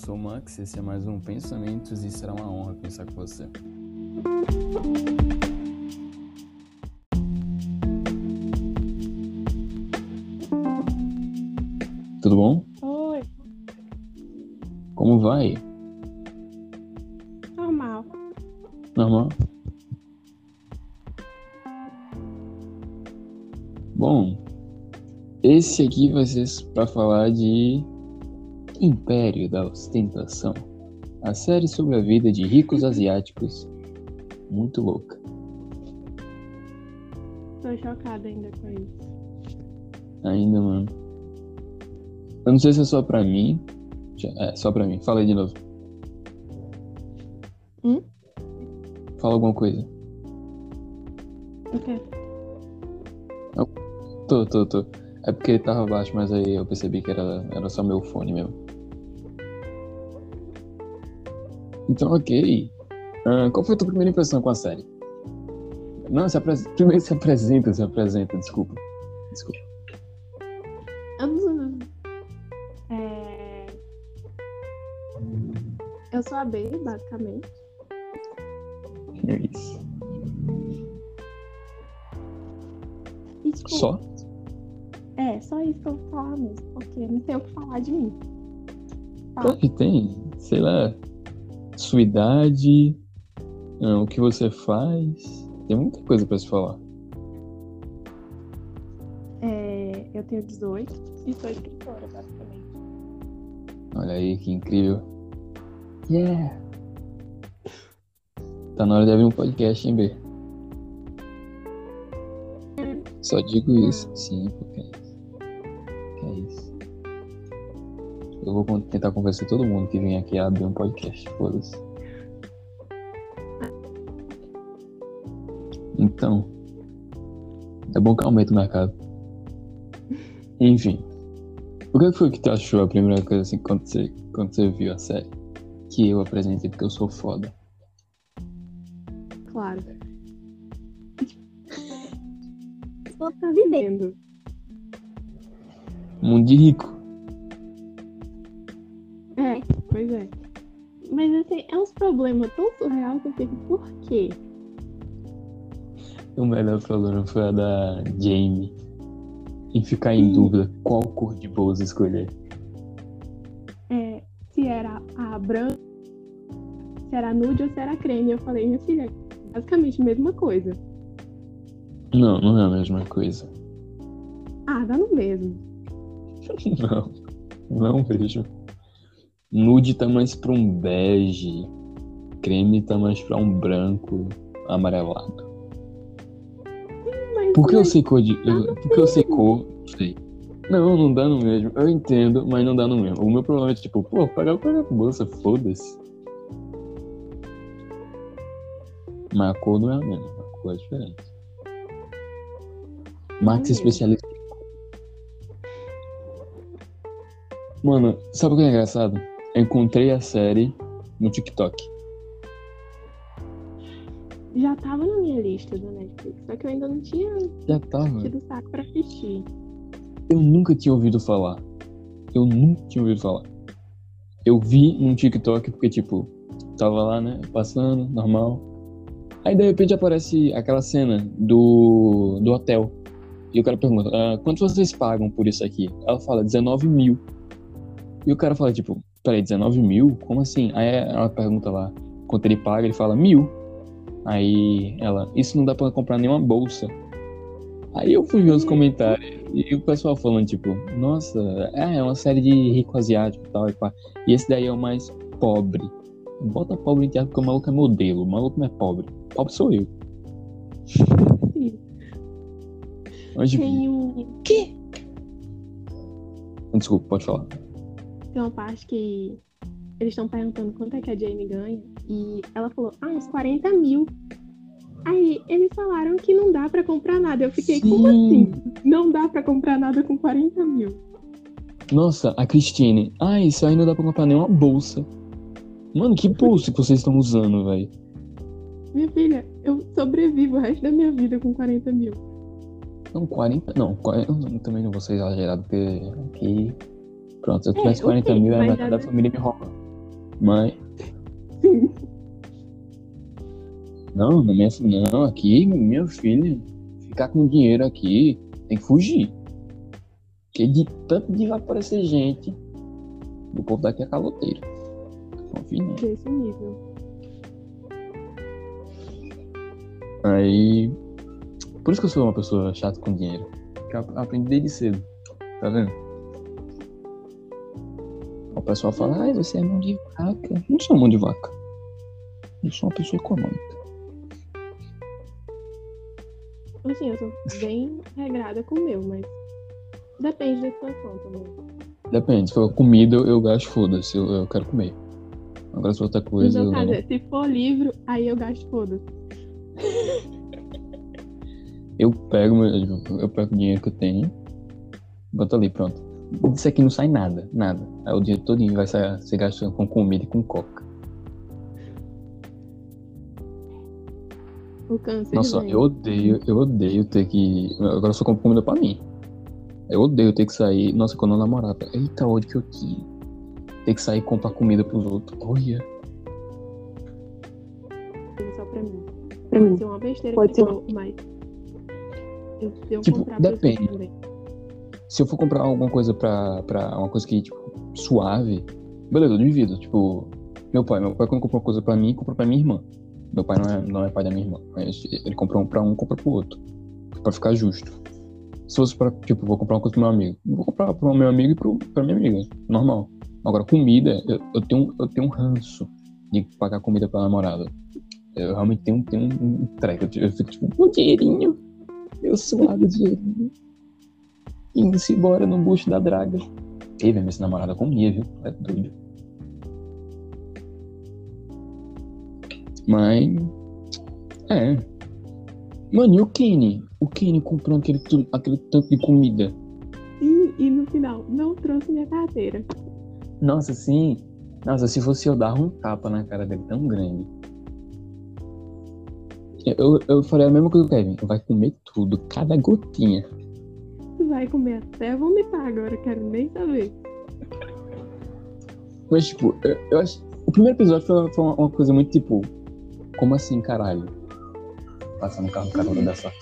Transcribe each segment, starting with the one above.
sou o Max, esse é mais um Pensamentos e será uma honra pensar com você. Tudo bom? Oi, Como vai? normal. Normal? Bom, esse aqui vai ser para falar de Império da Ostentação, a série sobre a vida de ricos asiáticos. Muito louca. Tô chocada ainda com isso. Ainda, mano. Eu não sei se é só pra mim. É, só pra mim. Fala aí de novo. Hum? Fala alguma coisa. O quê? Tô, tô, tô. É porque ele tava baixo, mas aí eu percebi que era, era só meu fone mesmo. Então, ok. Ah, qual foi a tua primeira impressão com a série? Não, se apres... primeiro se apresenta, se apresenta, desculpa. Desculpa. É... Eu sou a B, basicamente. É isso. E, tipo, Só? É, só isso que eu vou falar mesmo, porque não tem o que falar de mim. Tá? Claro que tem. Sei lá. Sua idade. ah, o que você faz. Tem muita coisa pra se falar. É, eu tenho 18 e sou escritora, basicamente. Olha aí, que incrível. Yeah! Tá na hora de abrir um podcast, hein, B? Só digo isso. Sim, porque é isso. É isso. Eu vou tentar convencer todo mundo que vem aqui a abrir um podcast. Foda-se. Então. É bom que aumenta o mercado. Enfim. O que foi que tu achou a primeira coisa assim quando você, quando você viu a série? Que eu apresentei porque eu sou foda. Claro. Só tá vivendo. Mundo de rico. Mas assim, é uns problemas tão surreal que eu fico, por quê? O melhor problema foi a da Jamie. Em ficar em Sim. dúvida qual cor de bolsa escolher. É, se era a branca, se era nude ou se era creme. Eu falei, minha filha, basicamente a mesma coisa. Não, não é a mesma coisa. Ah, dá no mesmo. Não, não vejo. Nude tá mais pra um bege. Creme tá mais pra um branco amarelado. Mas, Por que eu sei cor de. eu- Por que eu sei cor? Sei. Não, não dá no mesmo. Eu entendo, mas não dá no mesmo. O meu problema é tipo, pô, pagar pagar bolsa, foda-se. Mas a cor não é a mesma, a cor é diferente. Max mesmo. especialista. Mano, sabe o que é engraçado? Encontrei a série no TikTok. já tava na minha lista da Netflix, só que eu ainda não tinha Já tava. tido saco pra assistir. Eu nunca tinha ouvido falar. Eu nunca tinha ouvido falar. Eu vi num TikTok porque, tipo, tava lá, né, passando, normal. Aí, de repente, aparece aquela cena do, do hotel. E o cara pergunta, ah, quanto vocês pagam por isso aqui? Ela fala, 19 mil. E o cara fala, tipo, peraí, 19 mil? Como assim? Aí ela pergunta lá, quanto ele paga? Ele fala, mil. Aí ela, isso não dá pra comprar nenhuma bolsa. Aí eu fui ver os comentários e o pessoal falando, tipo, nossa, é, é uma série de rico asiático e tal, e pá. E esse daí é o mais pobre. Bota pobre em teatro porque o maluco é modelo, o maluco não é pobre. Pobre sou eu. Onde Tem, um, Desculpa, pode falar. Tem uma parte que eles estão perguntando quanto é que a Jamie ganha. E ela falou, ah, uns 40 mil. Aí eles falaram que não dá pra comprar nada. Eu fiquei, como Sim. assim? Não dá pra comprar nada com 40 mil. Nossa, a Christine. Ah, isso aí não dá pra comprar nenhuma bolsa. Mano, que bolsa que vocês estão usando, velho? Minha filha, eu sobrevivo o resto da minha vida com 40 mil. Não, 40. Não, 40, eu também não vou ser exagerado, porque aqui. Pronto, se eu É, tivesse 40 ok, mil, a metade da família me rouba. Mas. Sim. Não, não é assim, não. Aqui, meu filho, ficar com dinheiro aqui, tem que fugir. Porque de tanto de vai aparecer gente, o povo daqui é caloteiro. Confia. Desse nível. Aí. Por isso que eu sou uma pessoa chata com dinheiro. Que eu aprendi desde cedo. Tá vendo? O pessoal fala, ai, você é mão de vaca. Não sou mão de vaca. Eu sou uma pessoa econômica. Assim, eu sou bem regrada com o meu, mas depende da situação também. Depende, se for comida, eu, gasto, foda-se, eu, eu quero comer. Agora se for outra coisa, não. é, se for livro, aí eu gasto foda. Eu pego, eu pego o dinheiro que eu tenho, boto ali, pronto. Isso aqui não sai nada, nada. Aí o dinheiro todinho vai ser, ser gastando com comida e com coca. O câncer. Nossa, vem. eu odeio, eu odeio ter que. Agora eu só compro comida pra mim. Eu odeio ter que sair. Nossa, quando eu namorava. Eita, ódio que eu tinha. Ter que sair e comprar comida pros outros. Olha. Só pra mim. Pra Pode mim. ser uma besteira Pode ser mas eu devo Tipo, depende. Se eu for comprar alguma coisa pra, pra uma coisa que, tipo, suave, beleza, eu divido. Tipo, meu pai, meu pai quando comprou uma coisa pra mim, comprou pra minha irmã. Meu pai não é, não é pai da minha irmã. Mas ele comprou um pra um, compra pro outro. Pra ficar justo. Se fosse pra, tipo, vou comprar uma coisa pro meu amigo. Vou comprar pro meu amigo e pro, pra minha amiga. Normal. Agora, comida, eu, eu tenho, eu tenho um ranço de pagar comida pra namorada. Eu realmente tenho, tenho um, treco. Eu, eu fico tipo, o dinheirinho. Meu suado dinheirinho. Indo-se embora no bucho da draga. Ei, velho, esse namorada comia, viu? É doido. Mas. É. Mano, e o Kenny? O Kenny comprando aquele, aquele tanto de comida. E, e no final, não trouxe minha carteira. Nossa, sim. Nossa, se fosse eu dar um tapa na cara dele tão grande. Eu, eu faria a mesma coisa que o Kevin. Vai comer tudo, cada gotinha. Vai comer até vomitar agora, quero nem saber. Mas, tipo, eu, eu acho. O primeiro episódio foi, foi uma, uma coisa muito tipo. Como assim, caralho? Passar no carro carona da sorte.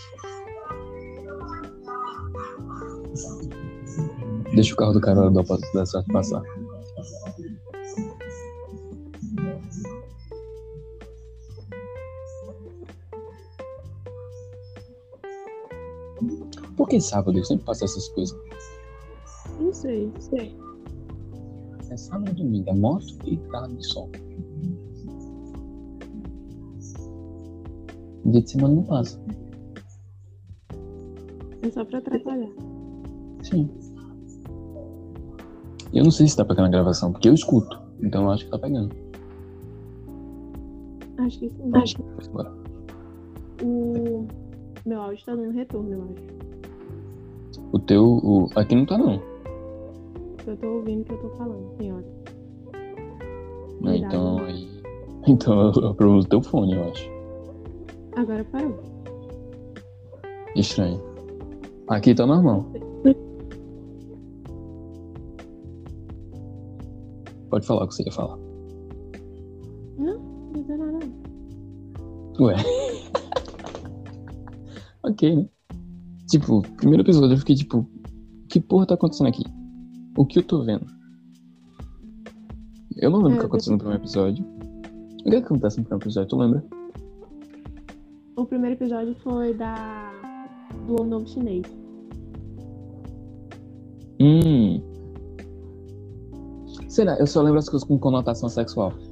Deixa o carro do carona da, da sorte passar. Que sábado eu sempre passo essas coisas? Não sei. Sei. É sábado e domingo, é moto e carro de som. Dia de semana não passa. É só pra atrapalhar. Sim. Eu não sei se tá pegando a gravação, porque eu escuto. Então eu acho que tá pegando. Acho que sim. Acho Bora. O meu áudio tá dando retorno, eu acho. O teu. O... Aqui não tá não. Eu tô ouvindo o que eu tô falando, senhora. Não, Cuidado. então aí. Então é o problema do teu fone, eu acho. Agora parou. Estranho. Aqui tá normal. Pode falar o que você ia falar. Não, não deu nada. Ué. ok, né? Tipo, primeiro episódio eu fiquei tipo, que porra tá acontecendo aqui? O que eu tô vendo? Eu não lembro o É, que aconteceu no primeiro episódio. O que é que acontece no primeiro episódio? Tu lembra? O primeiro episódio foi da do novo chinês. Hum. Sei lá, eu só lembro as coisas com conotação sexual.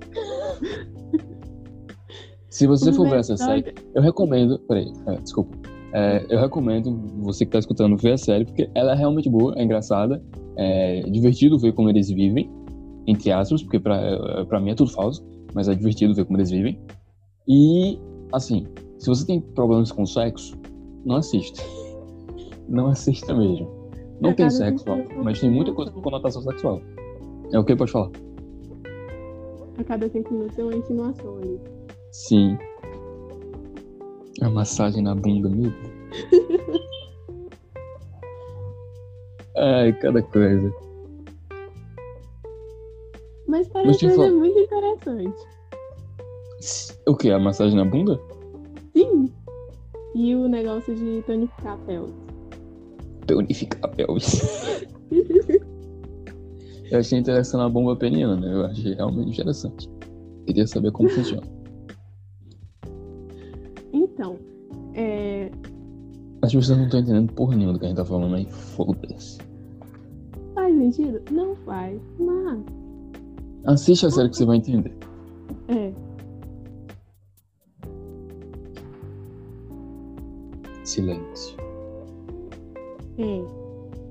Se você for ver essa série, eu recomendo. Peraí, é, desculpa. É, eu recomendo você que tá escutando ver a série, porque ela é realmente boa, é engraçada, é divertido ver como eles vivem, entre aspas, porque pra, pra mim é tudo falso, mas é divertido ver como eles vivem. E, assim, se você tem problemas com sexo, não assista. Não assista mesmo. Não É, tem sexo, mas tem muita coisa com conotação sexual. É o que pode falar? A cada cinco minutos tem uma insinuação ali. Sim. A massagem na bunda, meu. Ai, cada coisa. Mas parece te ser falo- muito interessante. O que? A massagem na bunda? Sim. E o negócio de tonificar a pele. Tonificar a pelvis. Eu achei interessante a bomba peniana. Eu achei realmente interessante. Queria saber como funciona. Então, é, As pessoas não estão entendendo porra nenhuma do que a gente tá falando aí. Foda-se. faz sentido? Não faz. Mas, Assiste a série que você vai entender. é. Silêncio. É.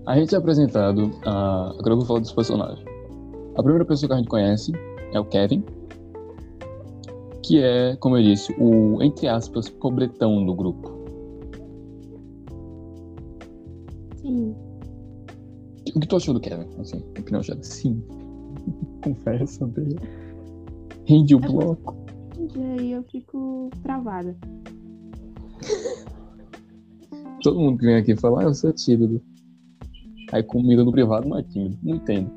A gente é apresentado. A... Agora eu vou falar dos personagens. A primeira pessoa que a gente conhece é o Kevin. Que é, como eu disse, o, entre aspas, pobretão do grupo. Sim. O que tu achou do Kevin? Assim, opinião geral. Sim. Confessa dele. Rende o bloco. E aí eu fico travada. Todo mundo que vem aqui fala, ah, eu sou tímido. Aí comigo no privado não é tímido. Não entendo.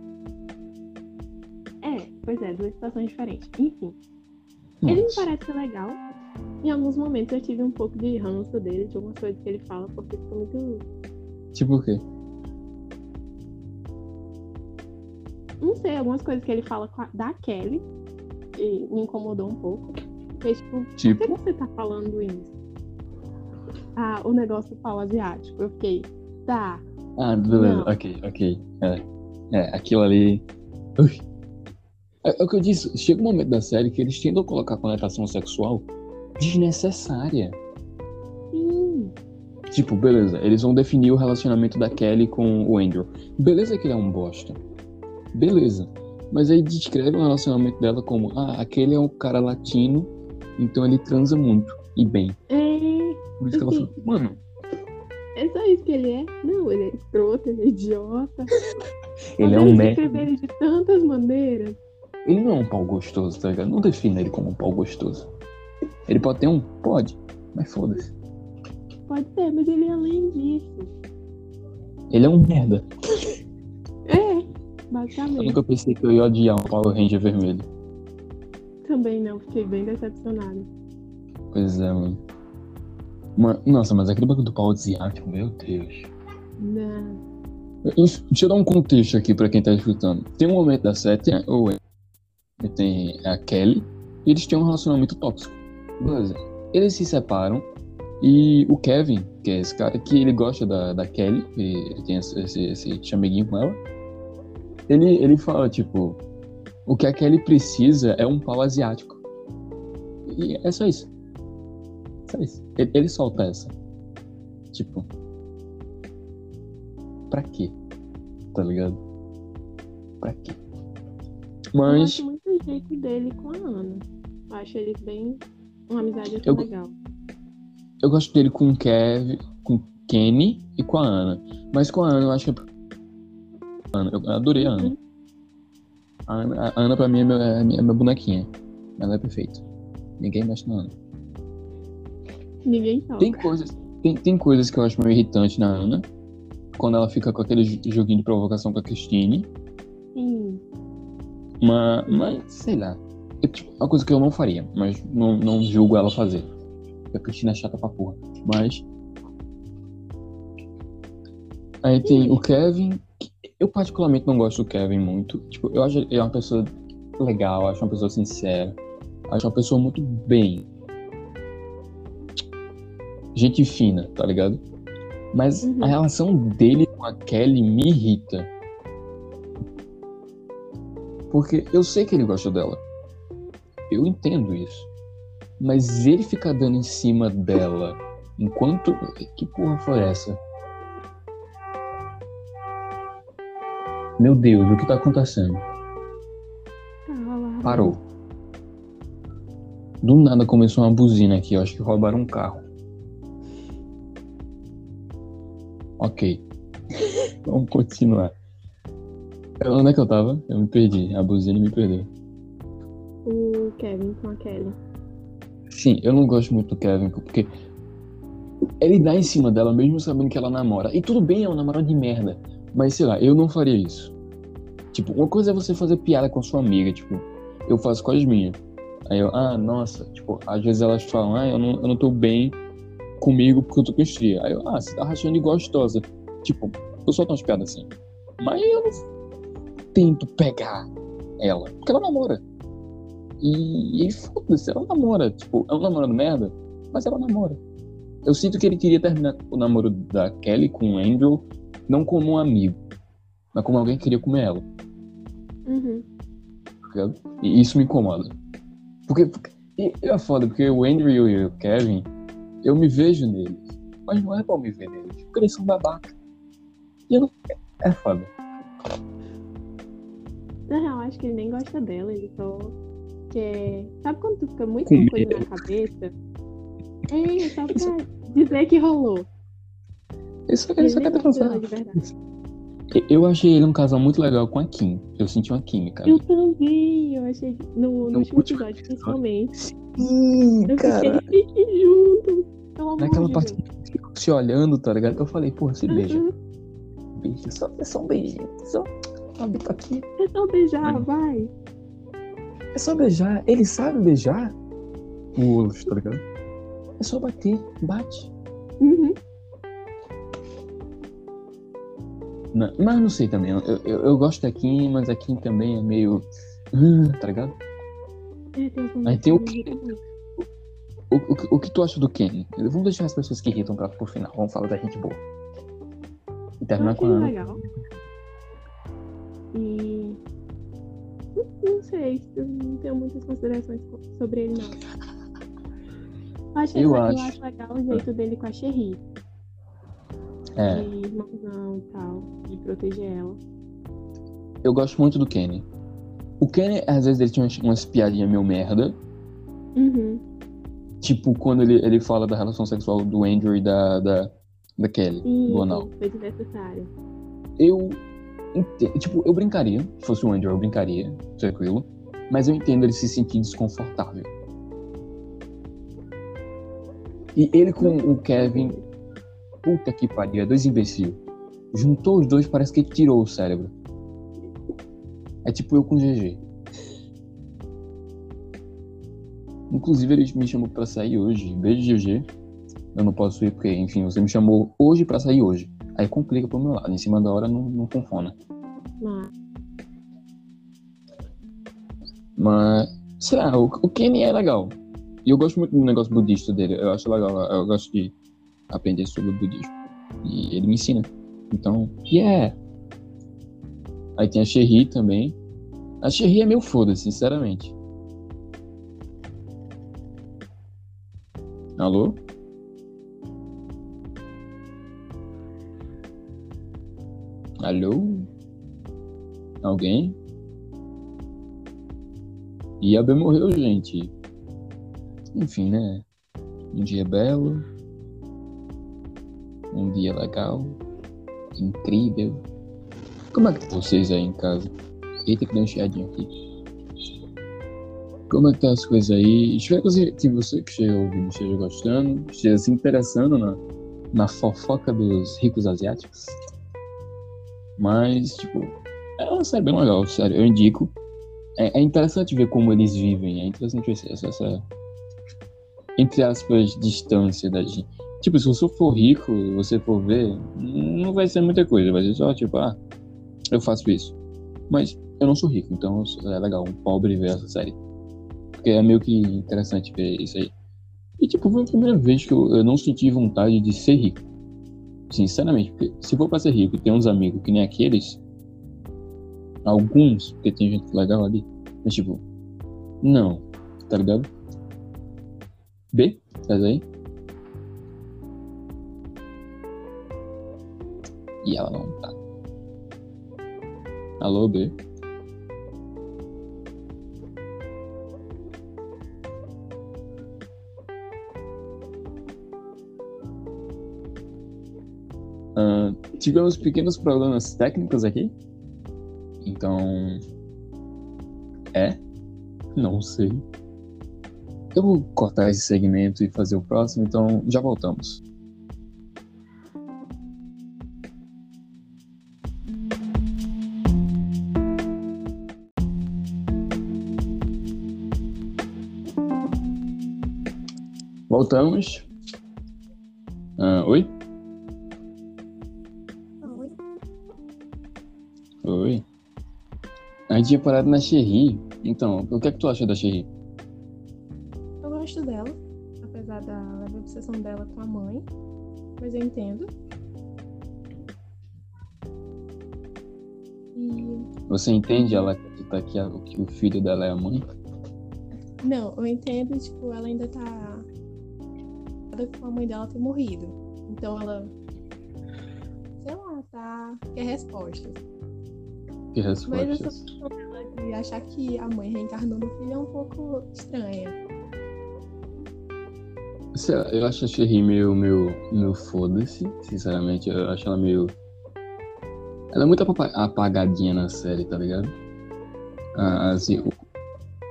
É, pois é, duas situações diferentes. Enfim, ele me parece legal. Em alguns momentos eu tive um pouco de ranço dele, de algumas coisas que ele fala, porque ficou muito. Tipo o quê? Não sei, algumas coisas que ele fala da Kelly. E me incomodou um pouco. Fez tipo, por que Tipo, você tá falando isso? Ah, o negócio do pau asiático. Eu fiquei, tá. ah, beleza, Não. ok, ok. É, é aquilo ali. Ui. É, é o que eu disse, chega um momento da série que eles tentam colocar conotação sexual desnecessária. Sim. Tipo, beleza, eles vão definir o relacionamento da Kelly com o Andrew. Beleza que ele é um bosta. Beleza. Mas aí descreve o relacionamento dela como, ah, aquele é um cara latino, então ele transa muito e bem. É, Por isso que ela fala, mano, é só isso que ele é. Não, ele é escroto, ele é idiota. ele é Podemos um merda. ele de tantas maneiras. Ele não é um pau gostoso, tá ligado? Não defina ele como um pau gostoso. Ele pode ter um? Pode. Mas foda-se. Pode ser, mas ele é além disso. Ele é um merda. É, Eu basicamente. nunca pensei que eu ia odiar um Power Ranger vermelho. Também não, fiquei bem decepcionada. Pois é, mano. Ma- Nossa, mas aquele bagulho do pau asiático, meu Deus. Não. Eu- Deixa eu dar um contexto aqui pra quem tá escutando. Tem um momento da série, tem o Wayne, e tem a Kelly, e eles têm um relacionamento tóxico. Beleza. Eles se separam, e o Kevin, que é esse cara que ele gosta da, da Kelly, e ele tem esse, esse, esse chameguinho com ela, ele, ele fala, tipo, o que a Kelly precisa é um pau asiático. E é só isso. Só isso. Ele, ele solta essa. Tipo, pra quê? Tá ligado? Pra quê? Mas jeito dele com a Ana. Eu acho eles bem. Uma amizade Eu- legal. eu gosto dele com o Kev, com o Kenny e com a Ana. Mas com a Ana eu acho que é. Ana, eu adorei a Ana. Uhum. A Ana, a Ana pra mim é, meu, é minha, é minha bonequinha. Ela é perfeita. Ninguém mexe na Ana. Ninguém toca. Tem coisas, tem, tem coisas que eu acho meio irritante na Ana. Quando ela fica com aquele jo- joguinho de provocação com a Christine. Mas, mas sei lá. É tipo, uma coisa que eu não faria, mas não, não julgo ela fazer. Porque a Cristina é chata pra porra. Mas. Aí tem o Kevin. Eu particularmente não gosto do Kevin muito. Tipo, eu acho ele uma pessoa legal, acho uma pessoa sincera. Acho uma pessoa muito bem. Gente fina, tá ligado? Mas Uhum. a relação dele com a Kelly me irrita. Porque eu sei que ele gosta dela. Eu entendo isso. Mas ele ficar dando em cima dela enquanto. Que porra foi essa? Meu Deus, o que tá acontecendo? Tá. Parou. Do nada começou uma buzina aqui, eu acho que roubaram um carro. Ok. Vamos continuar. Onde é que eu tava? Eu me perdi. A buzina me perdeu. O Kevin com a Kelly. Sim, eu não gosto muito do Kevin, porque ele dá em cima dela mesmo sabendo que ela namora. E tudo bem, é um namorado de merda. Mas sei lá, eu não faria isso. Tipo, uma coisa é você fazer piada com sua amiga, tipo, eu faço com as minhas. Aí eu, ah, nossa, tipo, às vezes elas falam, ah, eu não, eu não tô bem comigo porque eu tô com estria. Aí eu, ah, você tá rachando de gostosa. Tipo, eu solto umas piadas assim. Mas eu não tento pegar ela, porque ela namora. E, e foda-se, ela namora. Tipo, é um namorado merda, mas ela namora. Eu sinto que ele queria terminar o namoro da Kelly com o Andrew, não como um amigo, mas como alguém que queria comer ela. Uhum. E isso me incomoda. Porque, porque é foda, porque o Andrew e o Kevin, eu me vejo neles. Mas não é pra eu me ver neles, porque eles são babaca. E eu não. É foda. Na real, acho que ele nem gosta dela, ele só quer. Sabe quando tu fica muito com coisa na cabeça? É, só pra dizer que rolou. Isso, ele só quer transar. Eu achei ele um casal muito legal com a Kim. Eu senti uma química. Eu também, eu achei no, no último episódio, principalmente. Sim, eu cara. fiquei junto. Pelo amor Naquela de parte Deus. que ficam se olhando, tá ligado? Eu falei, porra, se beija. Uhum. Beija, só, é só um beijinho. Só bita aqui. É só beijar, Uhum. vai. É só beijar. Ele sabe beijar o Wolf, tá ligado? É só bater. Bate. Uhum. Não, mas não sei também. Eu, eu, eu gosto da Kim, mas a Kim também é meio. "Ah", Tá ligado? É, Aí tem o que. O, o, o que tu acha do Kenny? Vamos deixar as pessoas que irritam pra, pro final. Vamos falar da gente boa. E terminar com a legal. E. Não, sei, eu não tenho muitas considerações co- sobre ele, não. Eu acho, Eu eu acho. acho legal o jeito dele com a Sherry. É, De irmãozão e tal, de proteger ela. eu gosto muito do Kenny. O Kenny, às vezes, ele tinha umas, umas piadinhas meio merda. Uhum. Tipo, quando ele, ele fala da relação sexual do Andrew e da, da, da Kelly, Sim, do anal. foi desnecessário. Eu. Tipo, eu brincaria. Se fosse o Andrew, eu brincaria. Tranquilo. Mas eu entendo ele se sentir desconfortável. E ele com o Kevin. Puta que pariu, é dois imbecil. Juntou os dois, parece que tirou o cérebro. É tipo eu com o GG. Inclusive, ele me chamou pra sair hoje. Beijo, GG. Eu não posso ir porque, enfim, você me chamou hoje pra sair hoje. Aí complica pro meu lado. Em cima da hora não, não funciona. Mas, Mas, sei lá, o, o Kenny é legal. E eu gosto muito do negócio budista dele. Eu acho legal. Eu gosto de aprender sobre o budismo. E ele me ensina. Então, yeah! Aí tem a Sherry também. A Sherry é meio foda, sinceramente. Alô? Alô? Alguém? E a B morreu, gente. Enfim, né? Um dia belo. Um dia legal. Incrível. Como é que tá vocês aí em casa? Eita, que deu um chiadinho aqui. Como é que tá as coisas aí? Espero que você que esteja ouvindo esteja gostando, esteja se interessando na, na fofoca dos ricos asiáticos. Mas, tipo, é uma série bem legal, sério, eu indico. É, é interessante ver como eles vivem, é interessante ver essa, essa entre aspas, distância da gente. Tipo, se você for rico e você for ver, não vai ser muita coisa, vai ser só tipo, ah, eu faço isso. Mas eu não sou rico, então é legal um pobre ver essa série. Porque é meio que interessante ver isso aí. E tipo, foi a primeira vez que eu, eu não senti vontade de ser rico. Sinceramente, porque se for pra ser rico e ter uns amigos que nem aqueles, alguns, porque tem gente legal ali, mas tipo, não, tá ligado? B, tá aí? E ela não tá. Alô, B? tivemos pequenos problemas técnicos aqui. Então. É? Não sei. Eu vou cortar esse segmento e fazer o próximo, então já voltamos. Voltamos. A gente tinha parado na Cherry. Então, o que é que tu acha da Cherry? Eu gosto dela, apesar da leve obsessão dela com a mãe. Mas eu entendo. E. Você entende ela acreditar que, a- que o filho dela é a mãe? Não, eu entendo, tipo, ela ainda tá. com a mãe dela ter morrido. Então ela. Sei lá, tá. Quer respostas. Que Mas essa de achar que a mãe reencarnou no filho é um pouco estranha. Eu acho a Cherry meio, meio, meio foda-se, sinceramente. Eu acho ela meio. Ela é muito apa- apagadinha na série, tá ligado? Ah, assim, eu,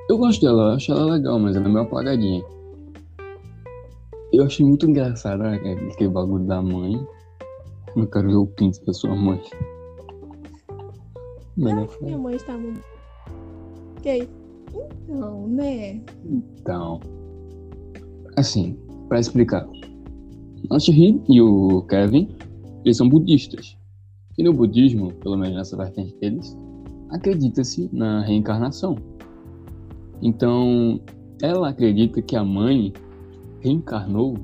eu gosto dela, eu acho ela legal, mas ela é meio apagadinha. Eu achei muito engraçado né, aquele bagulho da mãe. Eu quero ver o pinto da sua mãe. É Minha mãe está muito. Ok. Então, né? Então, assim, pra explicar. A Shiri e o Kevin, eles são budistas. E no budismo, pelo menos nessa vertente deles, acredita-se na reencarnação. Então, ela acredita que a mãe reencarnou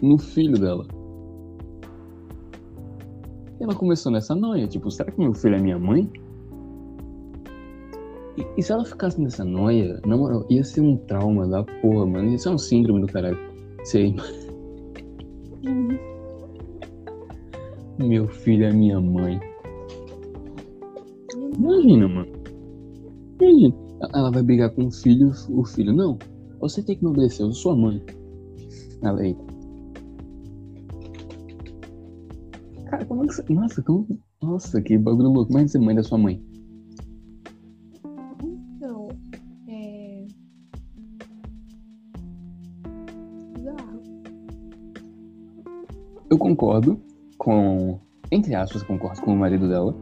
no filho dela. Ela começou nessa noia, tipo, será que meu filho é minha mãe? E, se ela ficasse nessa noia, na moral, ia ser um trauma da porra, mano. Ia ser um síndrome do caralho. Sei, meu filho é minha mãe. Imagina, mano. Imagina. Ela vai brigar com o filho, o filho, não. Você tem que me obedecer, eu sou sua mãe. Ela aí. Cara, como é que você. Nossa, como. Nossa, que bagulho louco. Como é que você é mãe da sua mãe? Eu concordo com. Entre aspas, concordo com o marido dela.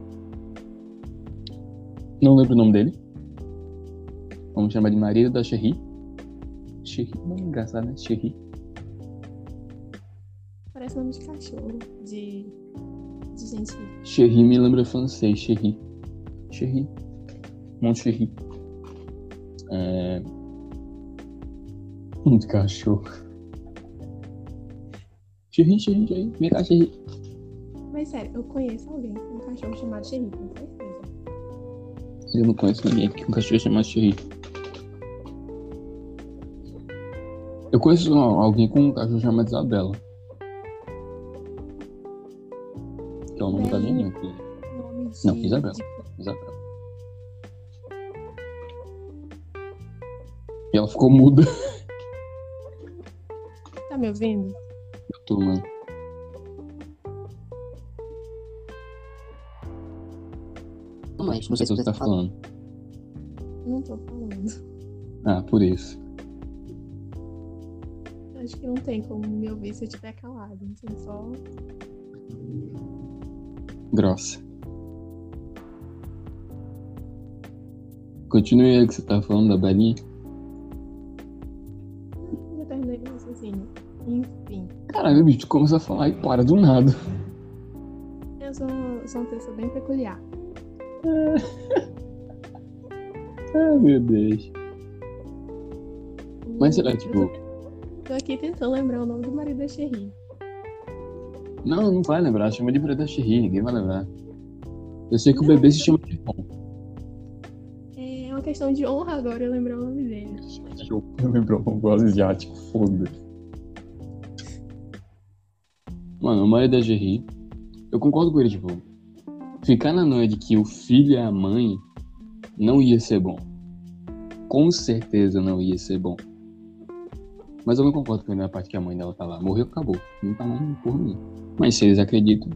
Não lembro o nome dele. Vamos chamar de marido da Cherry. Cherry, nome engraçado, né? Cherry. Parece nome de cachorro. De. De gente. Cherry me lembra francês, Cherry. Cherry. Monte Cherry. É. Um de cachorro. Cherry, Cherry, Cherry. Vem cá, Cherry. Mas sério, eu conheço alguém com um cachorro chamado Cherry, com certeza. Eu não conheço ninguém que um cachorro chama Cherry. Eu conheço alguém com um cachorro chamado Isabela. Que é o nome da minha mãe, de. Não, Isabela. Isabela. E ela ficou muda. Tá me ouvindo? Eu tô, mano. Mas Não sei se você tá falando. Não tô falando. Ah, por isso. Acho que não tem como me ouvir se eu estiver calado. Então só. Grossa. Continue aí que você tá falando da Belinha. Já terminei meu raciocínio. Enfim. Caralho, bicho, tu começa a falar e para do nada. Eu sou, sou uma pessoa bem peculiar. Ai, meu Deus. Mas será, Eu tipo. Tô aqui tentando lembrar o nome do marido da Cherry. Não, não vai lembrar. Chama de Breda Cherry, ninguém vai lembrar. Eu sei que o bebê se chama de É uma questão de honra agora eu lembrar o nome dele. Eu lembrou um asiático, foda-se. Mano, o marido da Jerry, eu concordo com ele, tipo, ficar na noite de que o filho é a mãe não ia ser bom. Com certeza não ia ser bom. Mas eu não concordo com ele na parte que a mãe dela tá lá. Morreu, acabou. Não tá mais por mim. Mas se eles acreditam,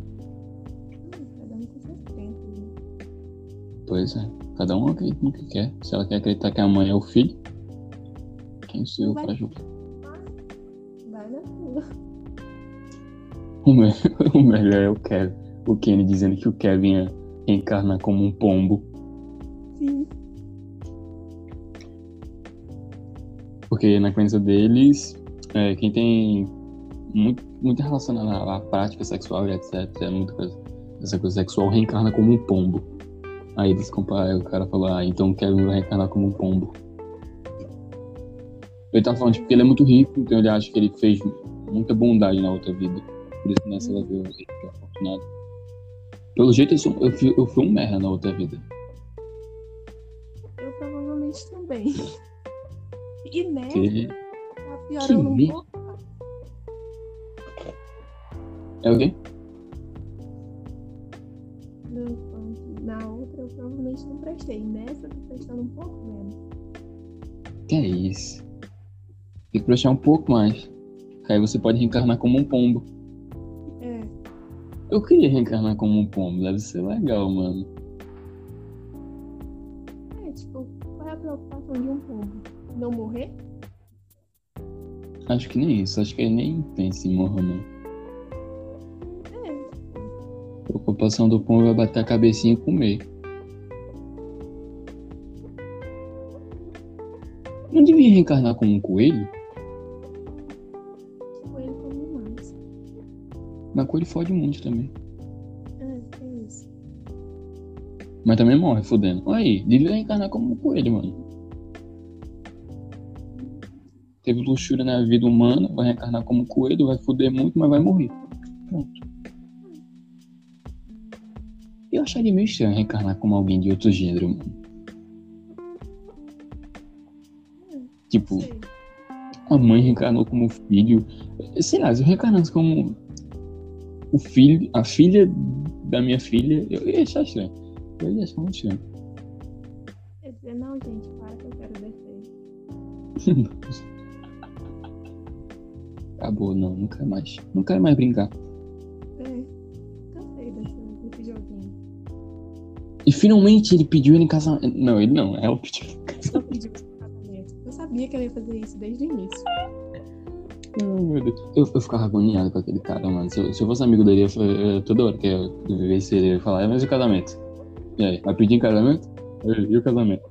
pois é. Cada um acredita no que quer. Se ela quer acreditar que a mãe é o filho, quem sou eu pra julgar? O, me- o melhor é o Kevin. O Kenny dizendo que o Kevin ia encarnar como um pombo. Sim. Porque na crença deles, É, quem tem muito, muito relacionado à, à prática sexual e etc. É muita coisa. Essa coisa sexual reencarna como um pombo. Aí eles comparam, o cara falou, ah, então quero reencarnar como um pombo. Ele tá falando, tipo, que ele é muito rico, então ele acha que ele fez muita bondade na outra vida. Por isso nessa ela viu ele é afortunado. Pelo jeito eu, sou, eu, fui, eu fui um merda na outra vida. Eu provavelmente também. E nessa, Que- tá piorando um merda. pouco. É o quê? Na outra eu provavelmente não prestei. Nessa eu tô prestando um pouco menos. Que é isso? Tem que prestar um pouco mais. Aí você pode reencarnar como um pombo. Eu queria reencarnar como um pombo, deve ser legal, mano. É, tipo, qual é a preocupação de um pombo? Não morrer? Acho que nem isso, acho que ele nem pensa em morrer, não. É. A preocupação do pombo é bater a cabecinha e comer. Não devia reencarnar como um coelho? Mas coelho fode muito também. É, é isso. Mas também morre, fudendo. Olha aí, devia reencarnar como um coelho, mano. Teve luxúria na vida humana, vai reencarnar como um coelho, vai fuder muito, mas vai morrer. Pronto. Eu acharia meio estranho reencarnar como alguém de outro gênero, mano. Tipo, Sei. a mãe reencarnou como filho. Sei lá, se eu reencarnasse como o filho, a filha da minha filha, eu ia achar estranho. Eu ia achar muito estranho. Dizer, não, gente, para que eu quero descer. Acabou, não, não quero mais. Não quero mais brincar. É. Cansei dessa, desse joguinho. E finalmente ele pediu ele em casamento. Não, ele não, ela pediu. Eu pedi pro casamento. Eu sabia que ele ia fazer isso desde o início. Meu Deus. Eu, eu ficava agoniado com aquele cara, mano. Se eu, se eu fosse amigo dele, eu, eu, toda hora que eu vivesse ele, eu ia falar, "É, mas e o casamento? E aí, vai pedir em casamento? E, o casamento?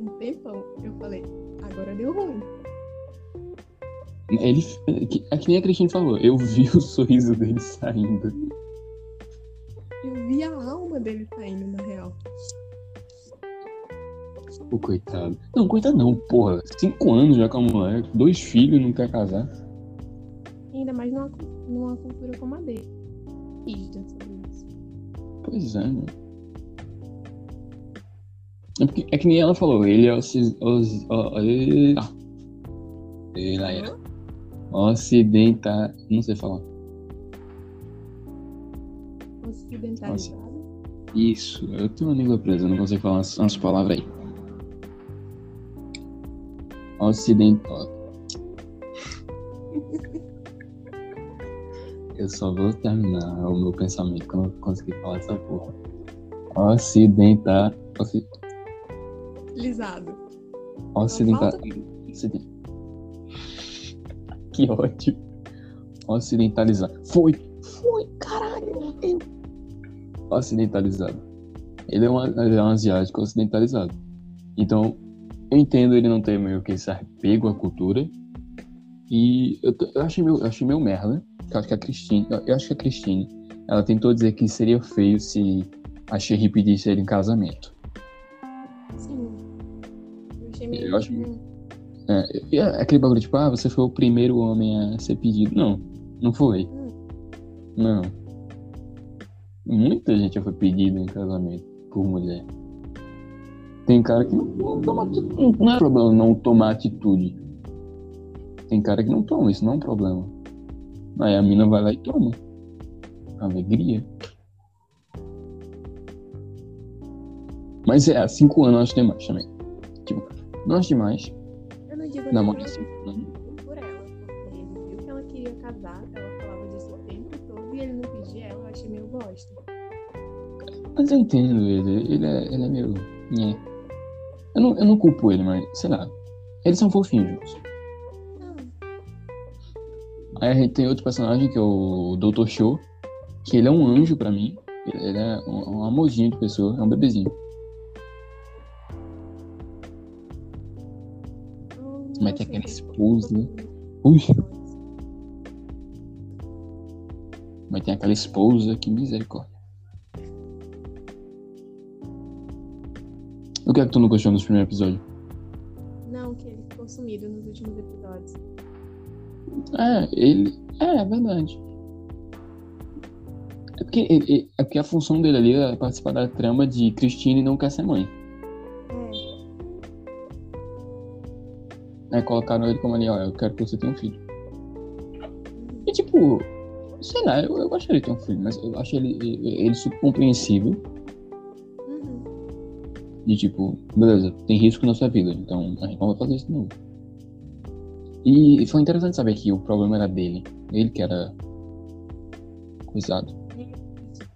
Um tempão. Eu falei, agora deu ruim. Ele, é que nem a Cristina falou, eu vi o sorriso dele saindo. Eu vi a alma dele saindo, O coitado. Não, coitado não, porra. Cinco anos já com a mulher, dois filhos, não quer casar. Ainda mais numa, numa cultura como a dele. Rígida sobre isso. Pois é, mano. É, porque- é que nem ela falou, ele é ele- ah. Ele era ocidental. Não sei falar. Ocidentalizado. Isso, eu tenho uma língua presa, não consigo falar umas, umas palavras aí. Ocidental. Eu só vou terminar o meu pensamento quando eu conseguir falar essa porra. Ocidental. Oci, Lisado. ocidental. Ociden- Que ótimo. Ocidentalizado. Foi! Foi, caralho! Eu... Ocidentalizado. Ele é, um, ele é um asiático ocidentalizado. Então, eu entendo ele não ter meio que esse apego à cultura. E eu, eu achei meio, eu achei meio merda. Eu acho que a Christine, eu, acho que a Christine, ela tentou dizer que seria feio se a Sherry pedisse ele em casamento. Sim. Eu achei meio. Eu acho- É, e é aquele bagulho tipo, ah, você foi o primeiro homem a ser pedido. Não, não foi. Hum. Não. Muita gente já foi pedida em casamento por mulher. Tem cara que não, não toma atitude. Não é problema não tomar atitude. Tem cara que não toma, isso não é um problema. Aí a mina vai lá e toma. Alegria. Mas é, há cinco anos eu acho demais também. Tipo, não acho demais. Eu não digo cinco anos. por ela, porque ele viu que ela queria casar, ela falava disso o tempo todo e ele não pedia ela, eu achei meio bosta. Mas eu entendo ele, ele é, ele é meio. nhé. Eu não, eu não culpo ele, mas, sei lá. Eles são fofinhos juntos. Não, Aí a gente tem outro personagem que é o Dr. Show, que ele é um anjo pra mim. Ele é um, um amorzinho de pessoa, é um bebezinho. eu Mas tem aquela esposa. Ui. Mas tem aquela esposa, que misericórdia. O que é que tu não gostou nos primeiros episódios? Não, que ele ficou sumido nos últimos episódios. É, ele. É, é verdade. É porque, ele- é porque a função dele ali é participar da trama de Christine não quer ser mãe. É. Aí colocaram ele como ali, ó, eu quero que você tenha um filho. E tipo, sei lá, eu, eu gostaria de ter um filho, mas eu acho ele, ele, ele super compreensível. De tipo, beleza, tem risco na sua vida, então a gente não vai fazer isso de novo. E foi interessante saber que o problema era dele. Ele que era coisado.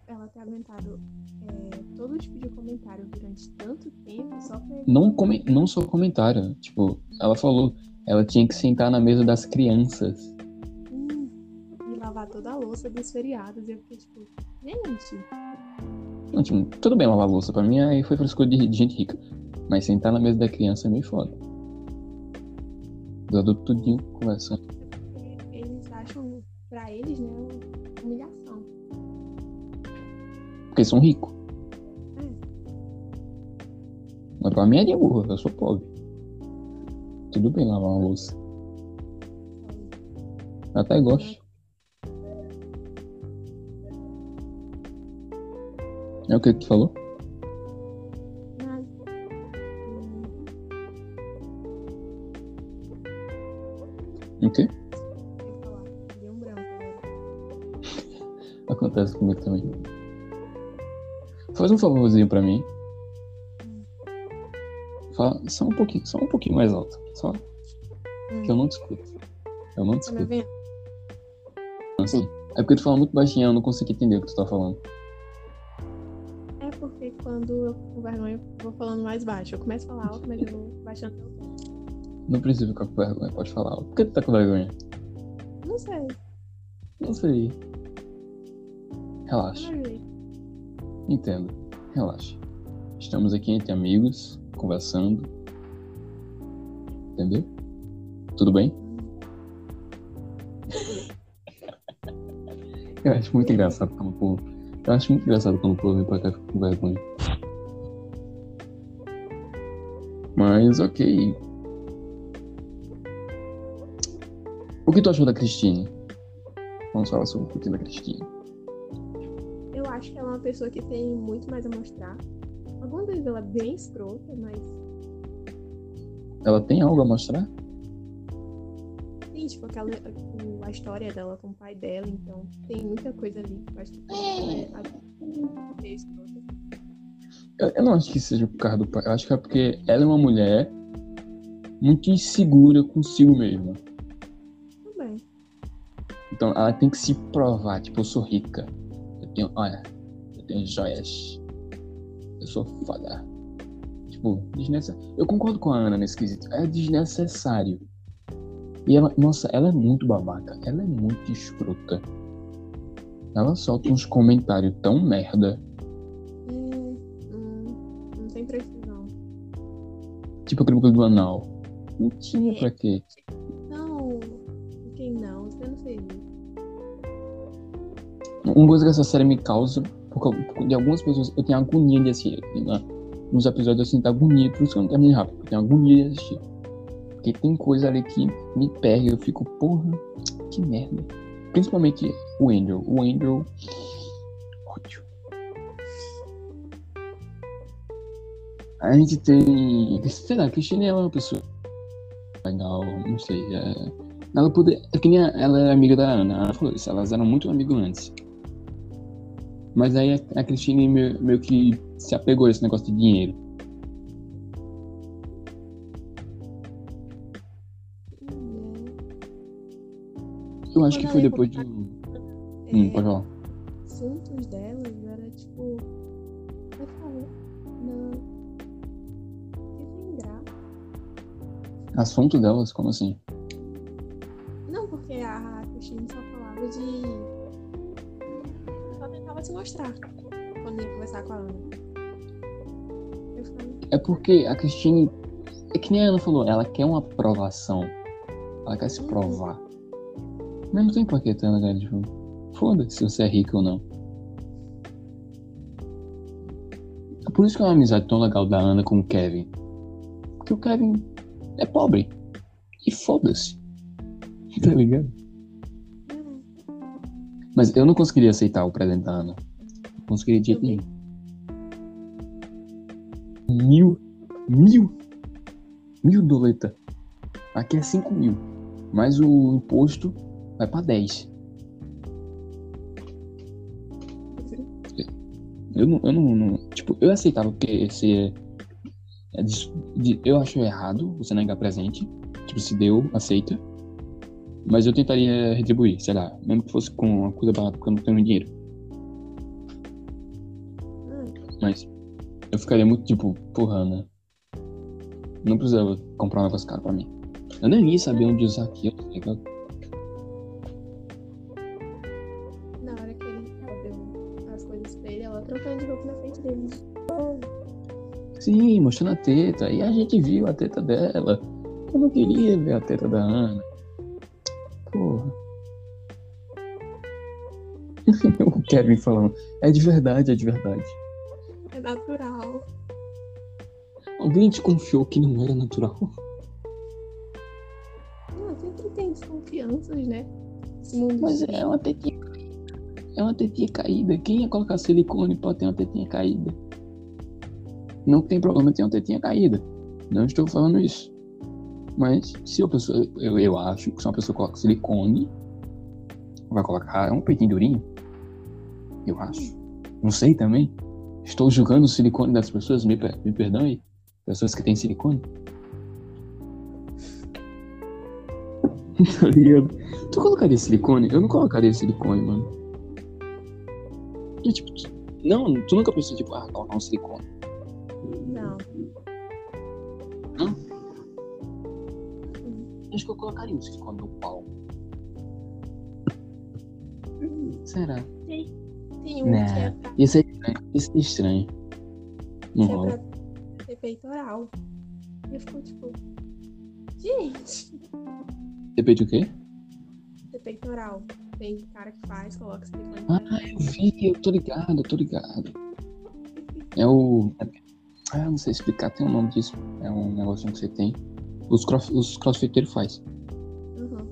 Ela ter aguentado é, todo tipo de comentário durante tanto tempo só pra ele. Não, come, não só comentário, tipo, ela falou, ela tinha que sentar na mesa das crianças. Hum, e lavar toda a louça dos feriados. E eu fiquei tipo, gente, Não, tipo, tudo bem lavar louça, pra mim aí foi frescura de, de gente rica. Mas sentar na mesa da criança é meio foda. Os adultos tudinho conversando. é porque eles acham, pra eles, né, humilhação. Porque eles são ricos. Mas pra mim é de burro, eu sou pobre. Tudo bem lavar uma louça. Eu até gosto. É o que tu falou? O quê? um. Acontece comigo também. Faz um favorzinho pra mim. Fala só um pouquinho, só um pouquinho mais alto. Só que eu não te escuto. Eu não te Tá escuto. Assim. É porque tu fala muito baixinho, eu não consigo entender o que tu tá falando. Quando eu com vergonha, vou falando mais baixo. Eu começo a falar alto, mas eu vou baixando tom. Não precisa ficar com vergonha, pode falar. Por que tu tá com vergonha? Não sei, Não sei. Relaxa. Entendo. Relaxa. Estamos aqui entre amigos, conversando. Entendeu? Tudo bem? Eu acho muito engraçado quando o povo. Eu acho muito engraçado quando o povo vem pra cá com vergonha. Mas ok. O que tu achou da Cristine? Vamos falar sobre um pouquinho da Cristine. Eu acho que ela é uma pessoa que tem muito mais a mostrar. Algumas vezes ela é bem escrota, mas Ela tem algo a mostrar? sim, tipo, aquela, a história dela com o pai dela, então tem muita coisa ali que faz que ela é ser escrota. Eu, eu não acho que seja por causa do pai. Eu acho que é porque ela é uma mulher muito insegura consigo mesma. Também. Então ela tem que se provar. Tipo, eu sou rica. Eu tenho, olha, eu tenho joias. Eu sou foda. Tipo, desnecessário. Eu concordo com a Ana nesse quesito. É desnecessário. E ela, nossa, ela é muito babaca. Ela é muito escrota. Ela solta uns comentários tão merda. Tipo aquele bagulho do anal. Não tinha pra quê. Não, quem não? Você não fez. Uma coisa que essa série me causa, por causa de algumas pessoas, eu tenho agonia de assistir. né? Nos episódios eu sinto agonia, por isso que eu não termino rápido. Eu tenho agonia de assistir. Porque tem coisa ali que me pega, eu fico, porra, que merda. Principalmente o Angel. O Angel. Ódio. A gente tem. Sei lá, a Cristina é uma pessoa legal, não sei. É... Ela poder. É que nem a- ela era amiga da Ana. Ana falou isso, elas eram muito amigos antes. Mas aí a, a Cristine meio, meio que se apegou a esse negócio de dinheiro. Eu acho que foi depois de. Hum, É, pode falar. assuntos delas era tipo. Eu falo, não. Assunto delas? Como assim? Não, porque a Cristina só falava de. Só tentava se mostrar quando ia conversar com a Ana. Falei, É porque a Cristine. É que nem a Ana falou, ela quer uma aprovação. Ela quer se Uhum. provar. Mas não tem porquê ter né, tipo, foda-se se você é rico ou não. É por isso que é uma amizade tão legal da Ana com o Kevin. Porque o Kevin é pobre. E foda-se. Tá ligado? Mas eu não conseguiria aceitar o presente da Ana. Não conseguiria de jeito nenhum. Mil. Mil. Mil doleta. Aqui é cinco mil. Mas o imposto vai pra 10. Eu não, eu não, não- Tipo, eu aceitava porque esse é. é de- de- eu acho errado você negar presente. Tipo, se deu, aceita. Mas eu tentaria retribuir, sei lá. Mesmo que fosse com uma coisa barata, porque eu não tenho dinheiro. hum. Mas eu ficaria muito tipo, porra, né? Não precisava comprar um negócio caro pra mim. Eu nem ia saber onde usar aquilo, tá ligado? Sim, mostrando a teta. E a gente viu a teta dela. Eu não queria ver a teta da Ana. Porra. o Kevin falando. É de verdade, é de verdade. É natural. Alguém te confiou que não era natural? Não, sempre tem desconfianças, né? Mas é uma tetinha caída. É uma tetinha caída. Quem ia colocar silicone pode ter uma tetinha caída? Não tem problema ter uma tetinha caída. Não estou falando isso. Mas se a pessoa, eu, eu acho que se uma pessoa coloca silicone, vai colocar um peitinho durinho. Eu acho. Não sei também. Estou julgando o silicone das pessoas, me, me perdoe. Pessoas que têm silicone. tá ligado? Tu colocaria silicone? Eu não colocaria silicone, mano. E, tipo, não, tu nunca pensou, tipo, ah, colocar um silicone. Não. Não? Hum. Acho que eu colocaria um silicone no pau. Será? Tem um Né. que é pra, Ia ser estranho. Ia ser estranho. Não é rola. pra ter peitoral. E eu fico tipo. Gente, Depende o quê? ter peitoral. Tem cara que faz, coloca silicone. Ah, eu vi, eu tô ligado, eu tô ligado. É o. Ah, não sei explicar, tem um nome disso. É um negocinho que você tem. Os, cross, os crossfiteiros faz. Uhum.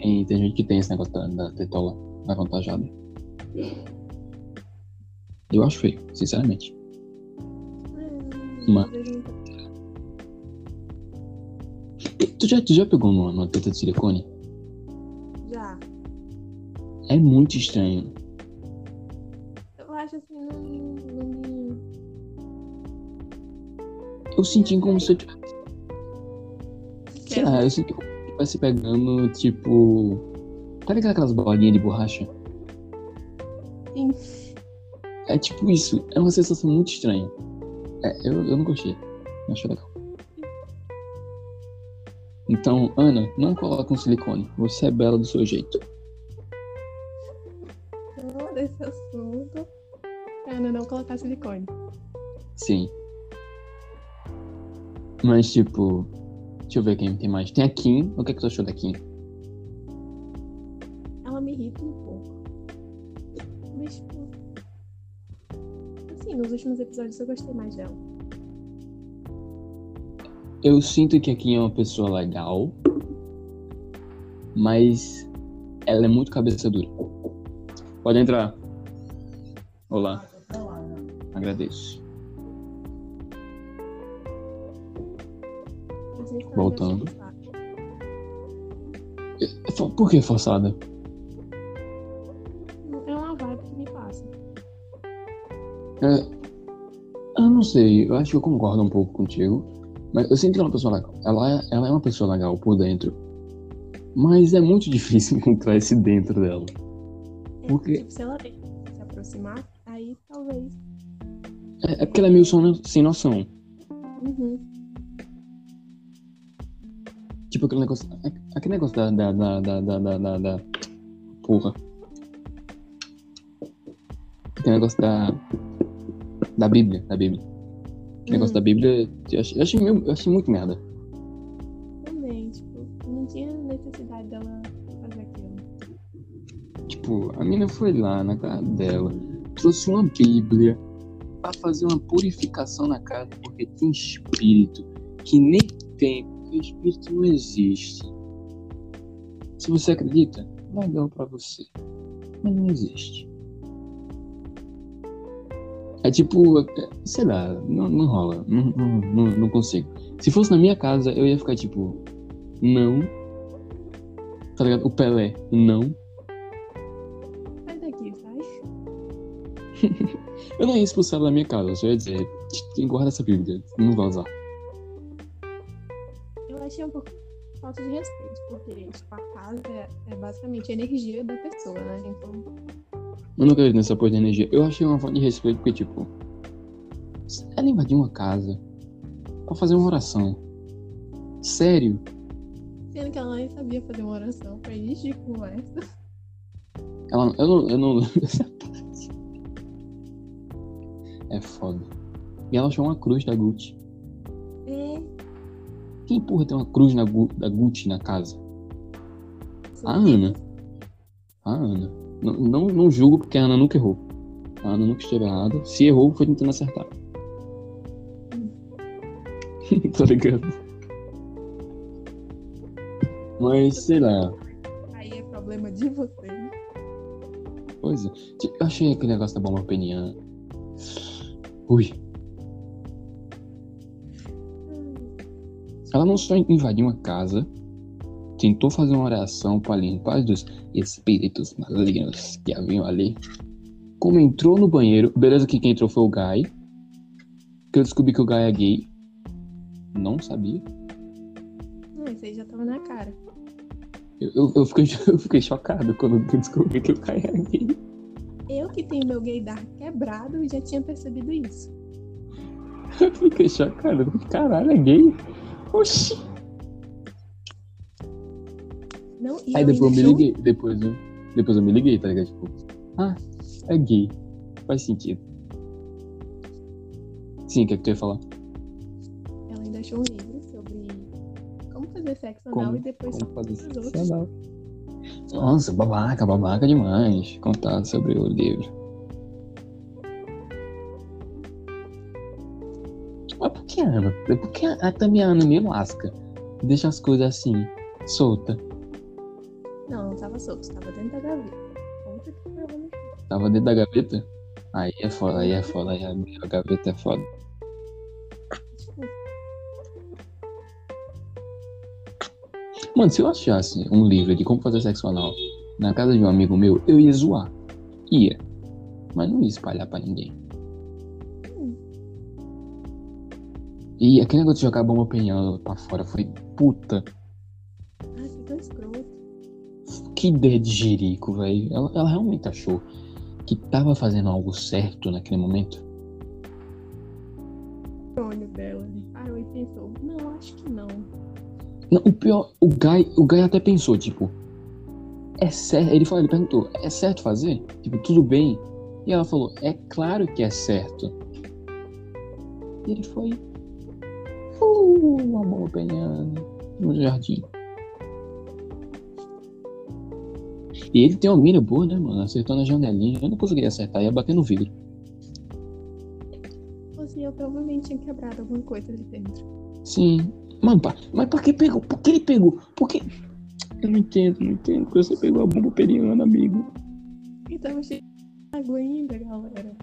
Tem, tem gente que tem esse negócio da, da tetola avantajada. Eu acho feio, sinceramente. É, Mas- E Tu já, tu já pegou numa, numa teta de silicone? Já. É muito estranho. Eu acho assim, não, Eu senti como se eu tivesse. Sei lá, eu senti como se eu estivesse pegando, tipo. Tá ligado aquelas bolinhas de borracha? Sim. É tipo isso. É uma sensação muito estranha. É, eu, eu não gostei. Não achei legal. Então, Ana, não coloca um silicone. Você é bela do seu jeito. Todo esse assunto. Ana, não colocar silicone. Sim. Mas, tipo. Deixa eu ver quem tem mais. Tem a Kim. O que, é que tu achou da Kim? Ela me irrita um pouco. Mas, tipo. Assim, nos últimos episódios eu gostei mais dela. Eu sinto que a Kim é uma pessoa legal. Mas. Ela é muito cabeça dura. Pode entrar. Olá. Agradeço. Voltando. Fo- Por que forçada? É uma vibe que me passa. É, eu não sei, eu acho que eu concordo um pouco contigo. Mas eu sinto que ela é uma pessoa legal. Ela é, ela é uma pessoa legal por dentro. Mas é muito difícil encontrar esse dentro dela. É, Por quê? tipo, se ela se aproximar, aí talvez. É, é porque ela é meio som- sem noção. Tipo aquele negócio. Aquele negócio da. da, da, da, da, da, da- da- Porra. Aquele negócio da. Da Bíblia. Da Bíblia. O negócio Hum. da Bíblia, eu achei, eu achei eu achei muito merda. Também, tipo, não tinha necessidade dela fazer aquilo. Tipo, a mina foi lá na casa dela, trouxe uma Bíblia pra fazer uma purificação na casa, porque tinha espírito que nem tem, porque espírito não existe. Se você acredita, legal pra você. Mas não existe. É tipo, é, sei lá, não, não rola. Não, não, não, consigo. Se fosse na minha casa, eu ia ficar tipo, não. Tá ligado? O Pelé, não. Sai daqui, sai. Eu não ia expulsar ela da minha casa, só ia dizer, guarda essa Bíblia, não vai usar. Achei um pouco falta de respeito, porque tipo, a casa é, é basicamente a energia da pessoa, né? Então, Eu não acredito nessa porra de energia. Eu achei uma falta de respeito porque, tipo, ela invadiu uma casa pra fazer uma oração. Sério? sendo que ela nem sabia fazer uma oração, foi isso de conversa. Ela, eu não, eu não lembro dessa parte. É foda. E ela achou uma cruz da Gucci. Quem porra tem uma cruz na, Gu- da Gucci na casa? A Ana. A Ana. Não, não, não julgo porque a Ana nunca errou. A Ana nunca esteve errada. Se errou, foi tentando acertar. Tô ligado. Mas, sei lá. Aí é problema de você. Pois é. Tipo, Eu achei aquele negócio da bomba peniana. Ui. Ela não só invadiu uma casa, tentou fazer uma oração para limpar dos espíritos malignos que haviam ali. Como entrou no banheiro, beleza que quem entrou foi o Guy. Que eu descobri que o Guy é gay. Não sabia. Não, isso aí já tava na cara. Eu, eu, eu fiquei, eu fiquei chocado quando eu descobri que o Guy é gay. Eu que tenho meu gaydar quebrado já tinha percebido isso. Eu fiquei chocado. Caralho, é gay? Oxi. Não, Aí depois eu me liguei. Depois eu, depois eu me liguei, tá ligado? Tipo, ah, é gay. Faz sentido. Sim, o que é que tu ia falar? Ela ainda achou um livro sobre como fazer sexo Como- anal e depois Como fazer sexo outros. anal. Nossa, babaca, babaca demais. Contar sobre o livro. Que a Ana? Por que a, também a Ana me lasca? Deixa as coisas assim, solta. Não, não tava solto, tava dentro da gaveta. Que. Tava dentro da gaveta? Aí é foda, aí é foda, aí a gaveta é foda. Mano, se eu achasse um livro de como fazer sexo anal na casa de um amigo meu, eu ia zoar. Ia. Mas não ia espalhar pra ninguém. E aquele negócio de jogar bomba penhal pra fora foi puta. ai, que tão escroto. Que ideia de jirico, velho. Ela, ela realmente achou que tava fazendo algo certo naquele momento. O olho dela, parou e pensou, não, acho que não. Não, o pior, o Guy, o Guy até pensou, tipo, é certo. Ele falou, ele perguntou, é certo fazer? Tipo, tudo bem? E ela falou, é claro que é certo. E ele foi. Uh, uma bomba penhando no jardim. E ele tem uma mira boa, né, mano? Acertou na janelinha. Eu não conseguiria acertar, ia bater no vidro. Assim, eu provavelmente tinha quebrado alguma coisa ali dentro. Sim. Mano, mas por que pegou? Por que ele pegou? Por que. Eu não entendo, não entendo. Porque você pegou a bomba periana, amigo. E tava cheio de água ainda, galera.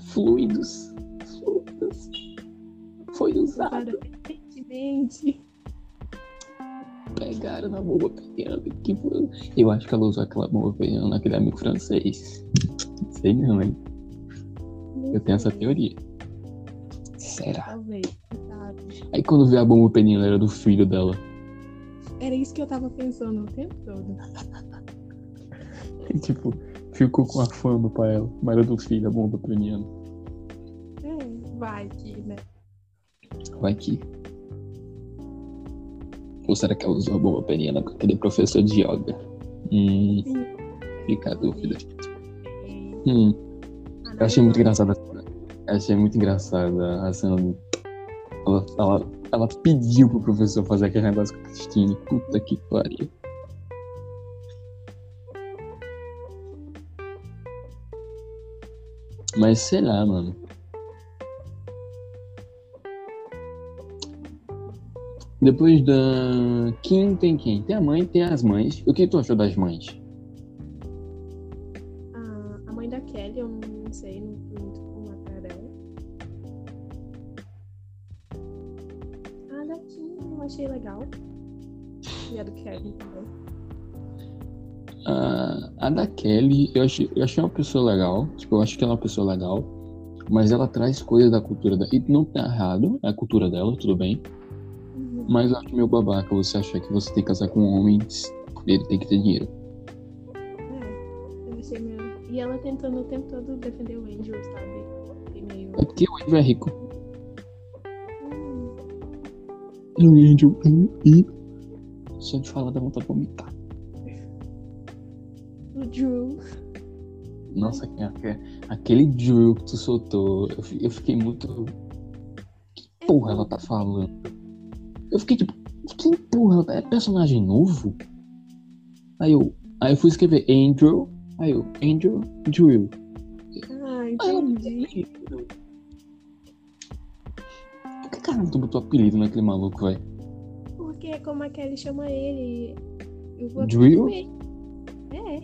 Fluidos. Fluidos. Foi usado. Usada recentemente. Pegaram na bomba periana. Que foi... Eu acho que ela usou aquela bomba periana naquele amigo francês. Sei não, hein? Eu tenho essa teoria. Será? Talvez, sabe? Aí quando vê a bomba periana era do filho dela. Era isso que eu tava pensando o tempo todo. E, tipo, ficou com a fama pra ela. Mas era do filho, a bomba periana. É, vai que, né? Vai que. Ou será que ela usou a bomba periana com aquele professor de yoga? Hum, fica a dúvida. E- Hum, Ah, eu achei muito engraçada. Achei muito engraçada a cena do. Ela, ela, ela pediu pro professor fazer aquele negócio com a Christine. Puta que pariu. Mas sei lá, mano. Depois da. Quem tem quem? Tem a mãe, tem as mães. O que tu achou das mães? A, a mãe da Kelly, eu não sei, não fui muito com a cara dela. A da Kim eu achei legal. E a do Kevin também. A, a da Kelly, eu achei, eu achei uma pessoa legal. Tipo, eu acho que ela é uma pessoa legal. Mas ela traz coisas da cultura dela. E não tá errado, é a cultura dela, tudo bem. Mas eu acho meio babaca você achar que você tem que casar com um homem, ele tem que ter dinheiro. É, eu achei meio. E ela tentando o tempo todo defender o Angel, sabe? E meio. É porque o Andrew é rico. Hum, E o Andrew. E. Só de falar dá vontade de vomitar. o Drew. Nossa, aque- aquele drill que tu soltou, eu eu fiquei muito. Que porra ela tá falando? Eu fiquei tipo, que porra? É personagem novo? Aí eu, aí eu fui escrever Andrew, aí eu, Andrew Drill. Ah, entendi. Por que caralho tu botou apelido naquele maluco, velho? Porque é como a Kelly chama ele. Eu vou Drill? É,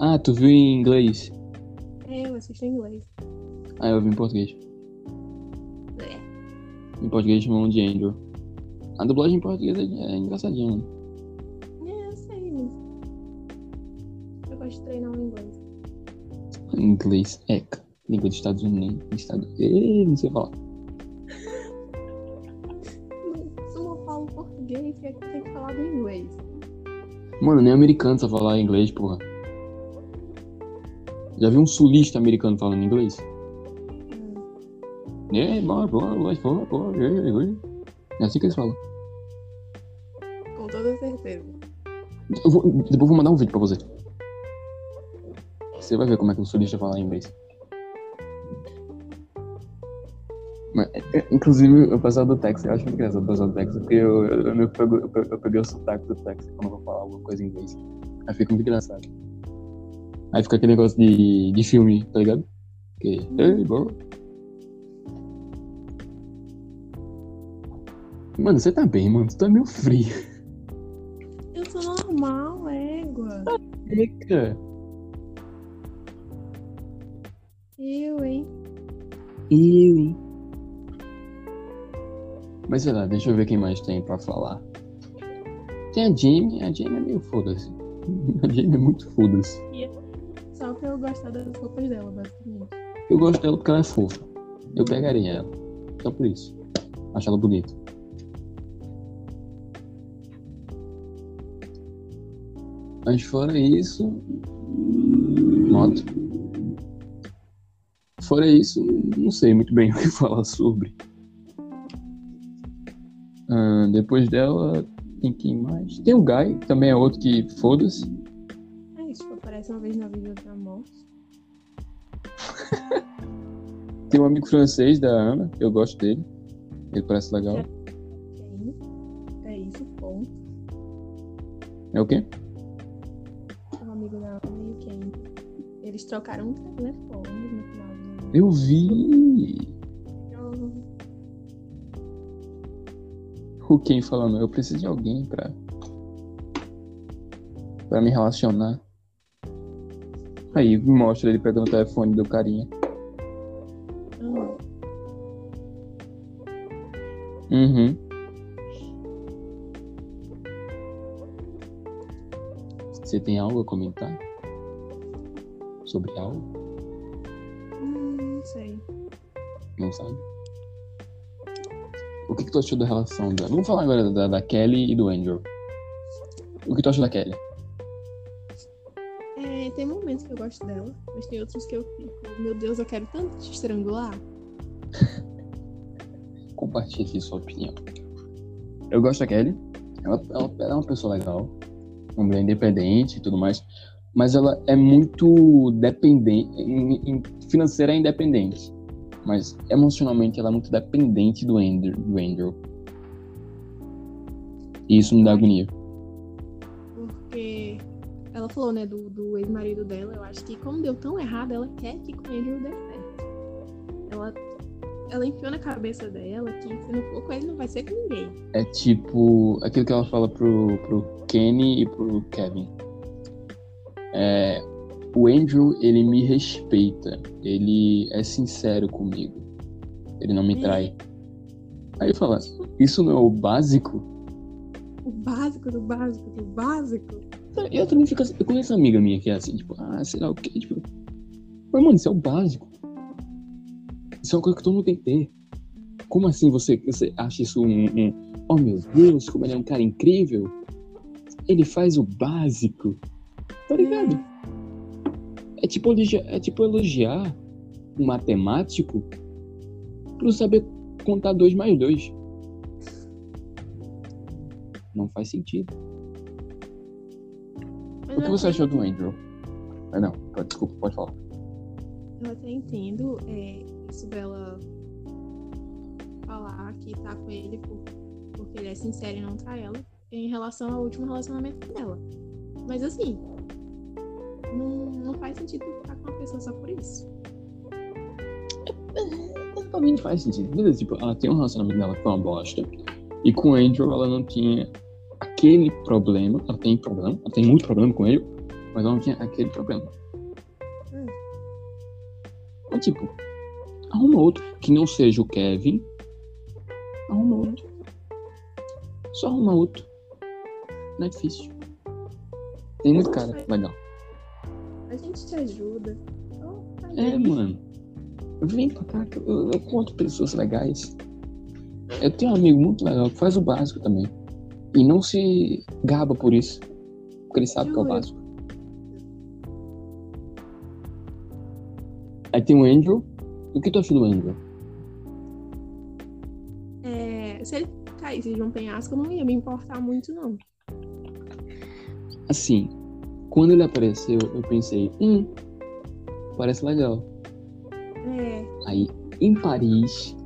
Ah, tu viu em inglês? é, eu assisto em inglês. Ah, eu vi em português. É. Em português chamam de Andrew. A dublagem em português é, é engraçadinha, né? É, eu sei. Eu gosto de treinar o inglês. Inglês, ECA. Língua dos Estados Unidos. Estado... Ei, não sei falar. Se eu falo português, é que tem que falar do inglês. Mano, nem americano sabe falar inglês, porra. Já viu um sulista americano falando inglês? Hum. É, bora, bora, bora, bora, bora, é, assim que eles falam. Com toda certeza. Eu vou, depois eu vou mandar um vídeo pra você. Você vai ver como é que um sulista fala inglês. Mas, é, é, inclusive, o pessoal do Texas, eu acho muito engraçado o pessoal do Texas, porque eu, eu, eu, eu, eu peguei o sotaque do Texas quando eu vou falar alguma coisa em inglês. Aí fica muito engraçado. Aí fica aquele negócio de, de filme, tá ligado? Que, hey, bro. Mano, você tá bem, mano. Tu tá meio frio. Eu sou normal, égua. Eca. Eu, hein? Eu, hein? Mas sei lá, deixa eu ver quem mais tem pra falar. Tem a Jamie, a Jamie é meio foda-se. A Jamie é muito foda-se. Só pra eu gostar das roupas dela, basicamente. Eu gosto dela porque ela é fofa. Eu pegaria ela. Só por isso. Acho ela bonita. Mas fora isso. Moto. Fora isso, não sei muito bem o que falar sobre. Ah, depois dela, tem quem mais? Tem o Guy, também é outro que foda-se. É isso, aparece uma vez na vida da morte. Tem um amigo francês da Ana, eu gosto dele. Ele parece legal. Quem? É isso, ponto. É o quê? Eles trocaram um telefone no final do. Eu vi Eu- o Ken falando, eu preciso de alguém pra, pra me relacionar. Aí mostra ele pegando o telefone do carinha. Uhum. Você tem algo a comentar? Sobre algo? hum, não sei. Não sabe? O que, que tu achou da relação da. Vamos falar agora da, da Kelly e do Andrew. O que tu achou da Kelly? É, tem momentos que eu gosto dela, mas tem outros que eu fico. Meu Deus, eu quero tanto te estrangular. Compartilhe aqui sua opinião. Eu gosto da Kelly. Ela, ela, ela é uma pessoa legal. Uma mulher independente e tudo mais. Mas ela é muito dependente. financeira é independente. Mas emocionalmente ela é muito dependente do Andrew. Do Andrew. E isso me dá agonia. Porque ela falou, né, do, do ex-marido dela. Eu acho que como deu tão errado, ela quer que com o Andrew dê certo. Ela, ela enfiou na cabeça dela que se não for com ele, não vai ser com ninguém. É tipo aquilo que ela fala pro, pro Kenny e pro Kevin. É, o Andrew, ele me respeita. Ele é sincero comigo. Ele não me trai. Aí fala, isso não é o básico? O básico do básico do básico. Eu também fico assim, eu conheço uma amiga minha que é assim, tipo, ah, sei lá o quê, tipo. Mas, mano, isso é o básico. Isso é uma coisa que todo mundo tem que ter. Como assim você, você acha isso um, um. Oh meu Deus, como ele é um cara incrível? Ele faz o básico. Tá ligado? É tipo elogiar, é tipo elogiar um matemático por saber contar dois mais dois. Não faz sentido. Mas O que você achou do Andrew? Ah, não, desculpa, pode falar. Eu até entendo é, isso dela falar que tá com ele por- porque ele é sincero e não trai ela em relação ao último relacionamento dela. Mas assim, não, não faz sentido ficar com uma pessoa só por isso. Mim não faz sentido. Beleza, tipo, ela tem um relacionamento dela que foi uma bosta. E com o Andrew ela não tinha aquele problema. Ela tem problema, ela tem muito problema com ele, mas ela não tinha aquele problema. Hum. Mas tipo, arruma outro que não seja o Kevin. Arruma outro. Só arruma outro. Não é difícil. Tem muito cara legal. A gente te ajuda. Então, tá É, mano. Vem pra cá que eu, eu conto pessoas legais. Eu tenho um amigo muito legal que faz o básico também. E não se gaba por isso. Porque ele sabe que é o básico. Aí tem o Andrew. O que tu achou do Andrew? É, se ele caísse de um penhasco, não ia me importar muito, não. Assim, quando ele apareceu, eu pensei, hum, parece legal. É, Aí, em Paris.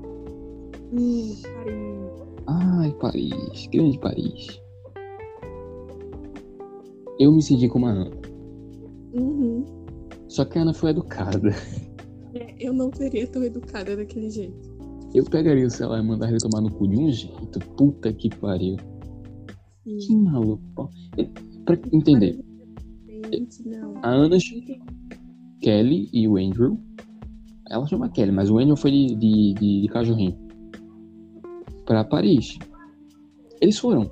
hum, carinho. Ai, Paris, grande Paris. Eu me senti como a Ana. Uhum. Só que a Ana foi educada. É, eu não seria tão educada daquele jeito. Eu pegaria o celular e mandaria ele tomar no cu de um jeito. Puta que pariu. Que Sim. maluco. pô. Pra entender, Gente, não. a Ana, Kelly e o Andrew. Ela chama Kelly, mas o Andrew foi de, de, de, de cachorrinho. Pra Paris. Eles foram.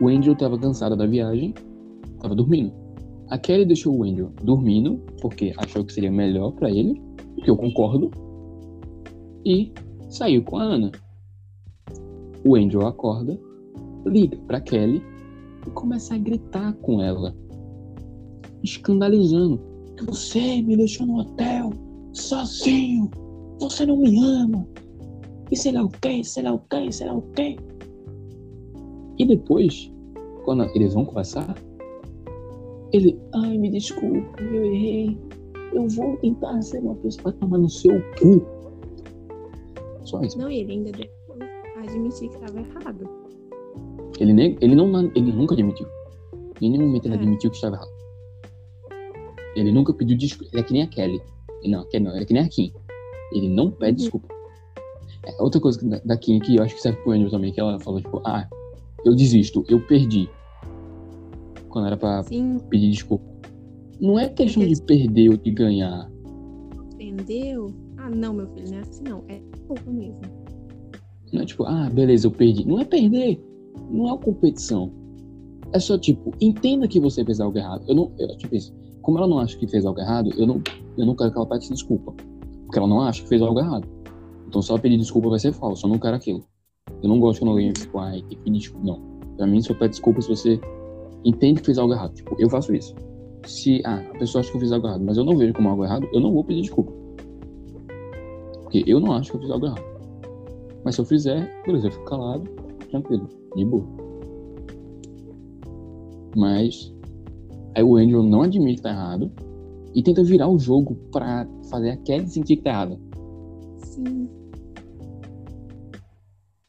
O Andrew tava cansado da viagem, tava dormindo. A Kelly deixou o Andrew dormindo, porque achou que seria melhor pra ele, o que eu concordo. E saiu com a Ana. O Andrew acorda, liga pra Kelly e começa a gritar com ela, escandalizando. Você me deixou no hotel, sozinho. Você não me ama. E sei lá o que, sei lá o que, sei lá o que. E depois, quando eles vão conversar, ele, ai, me desculpa, eu errei. Eu vou tentar ser uma pessoa pra tomar no seu cu. Só isso. Não, ele ainda deve admitir que estava errado. Ele, ele, não, ele nunca admitiu. Em nenhum momento ele É. admitiu que estava errado. Ele nunca pediu desculpa. Ele é que nem a Kelly. Não, a Kelly não, ele é que nem a Kim. Ele não pede Uhum. desculpa. É, outra coisa da, da Kim que eu acho que serve pro Andrew também, que ela falou, tipo, ah, eu desisto, eu perdi. Quando era pra Sim, pedir desculpa. Não é questão de perder ou de ganhar. entendeu? Ah, não, meu filho, não é assim não. É culpa mesmo. Não é tipo, ah, beleza, eu perdi. Não é perder. Não é competição. É só tipo, entenda que você fez algo errado. Eu não, eu, tipo isso. Como ela não acha que fez algo errado, eu não, eu não quero que ela peça desculpa. Porque ela não acha que fez algo errado. Então se ela pedir desculpa vai ser falso. Eu não quero aquilo. Eu não gosto quando alguém tipo, ai, tem que pedir desculpa. Não. Pra mim, só pede desculpa se você entende que fez algo errado. Tipo, eu faço isso. Se ah, a pessoa acha que eu fiz algo errado, mas eu não vejo como algo errado, eu não vou pedir desculpa. Porque eu não acho que eu fiz algo errado. Mas se eu fizer, beleza, eu fico calado, tranquilo, de boa. Mas aí o Andrew não admite que tá errado e tenta virar o jogo pra fazer a Kelly sentir que tá errada. Sim.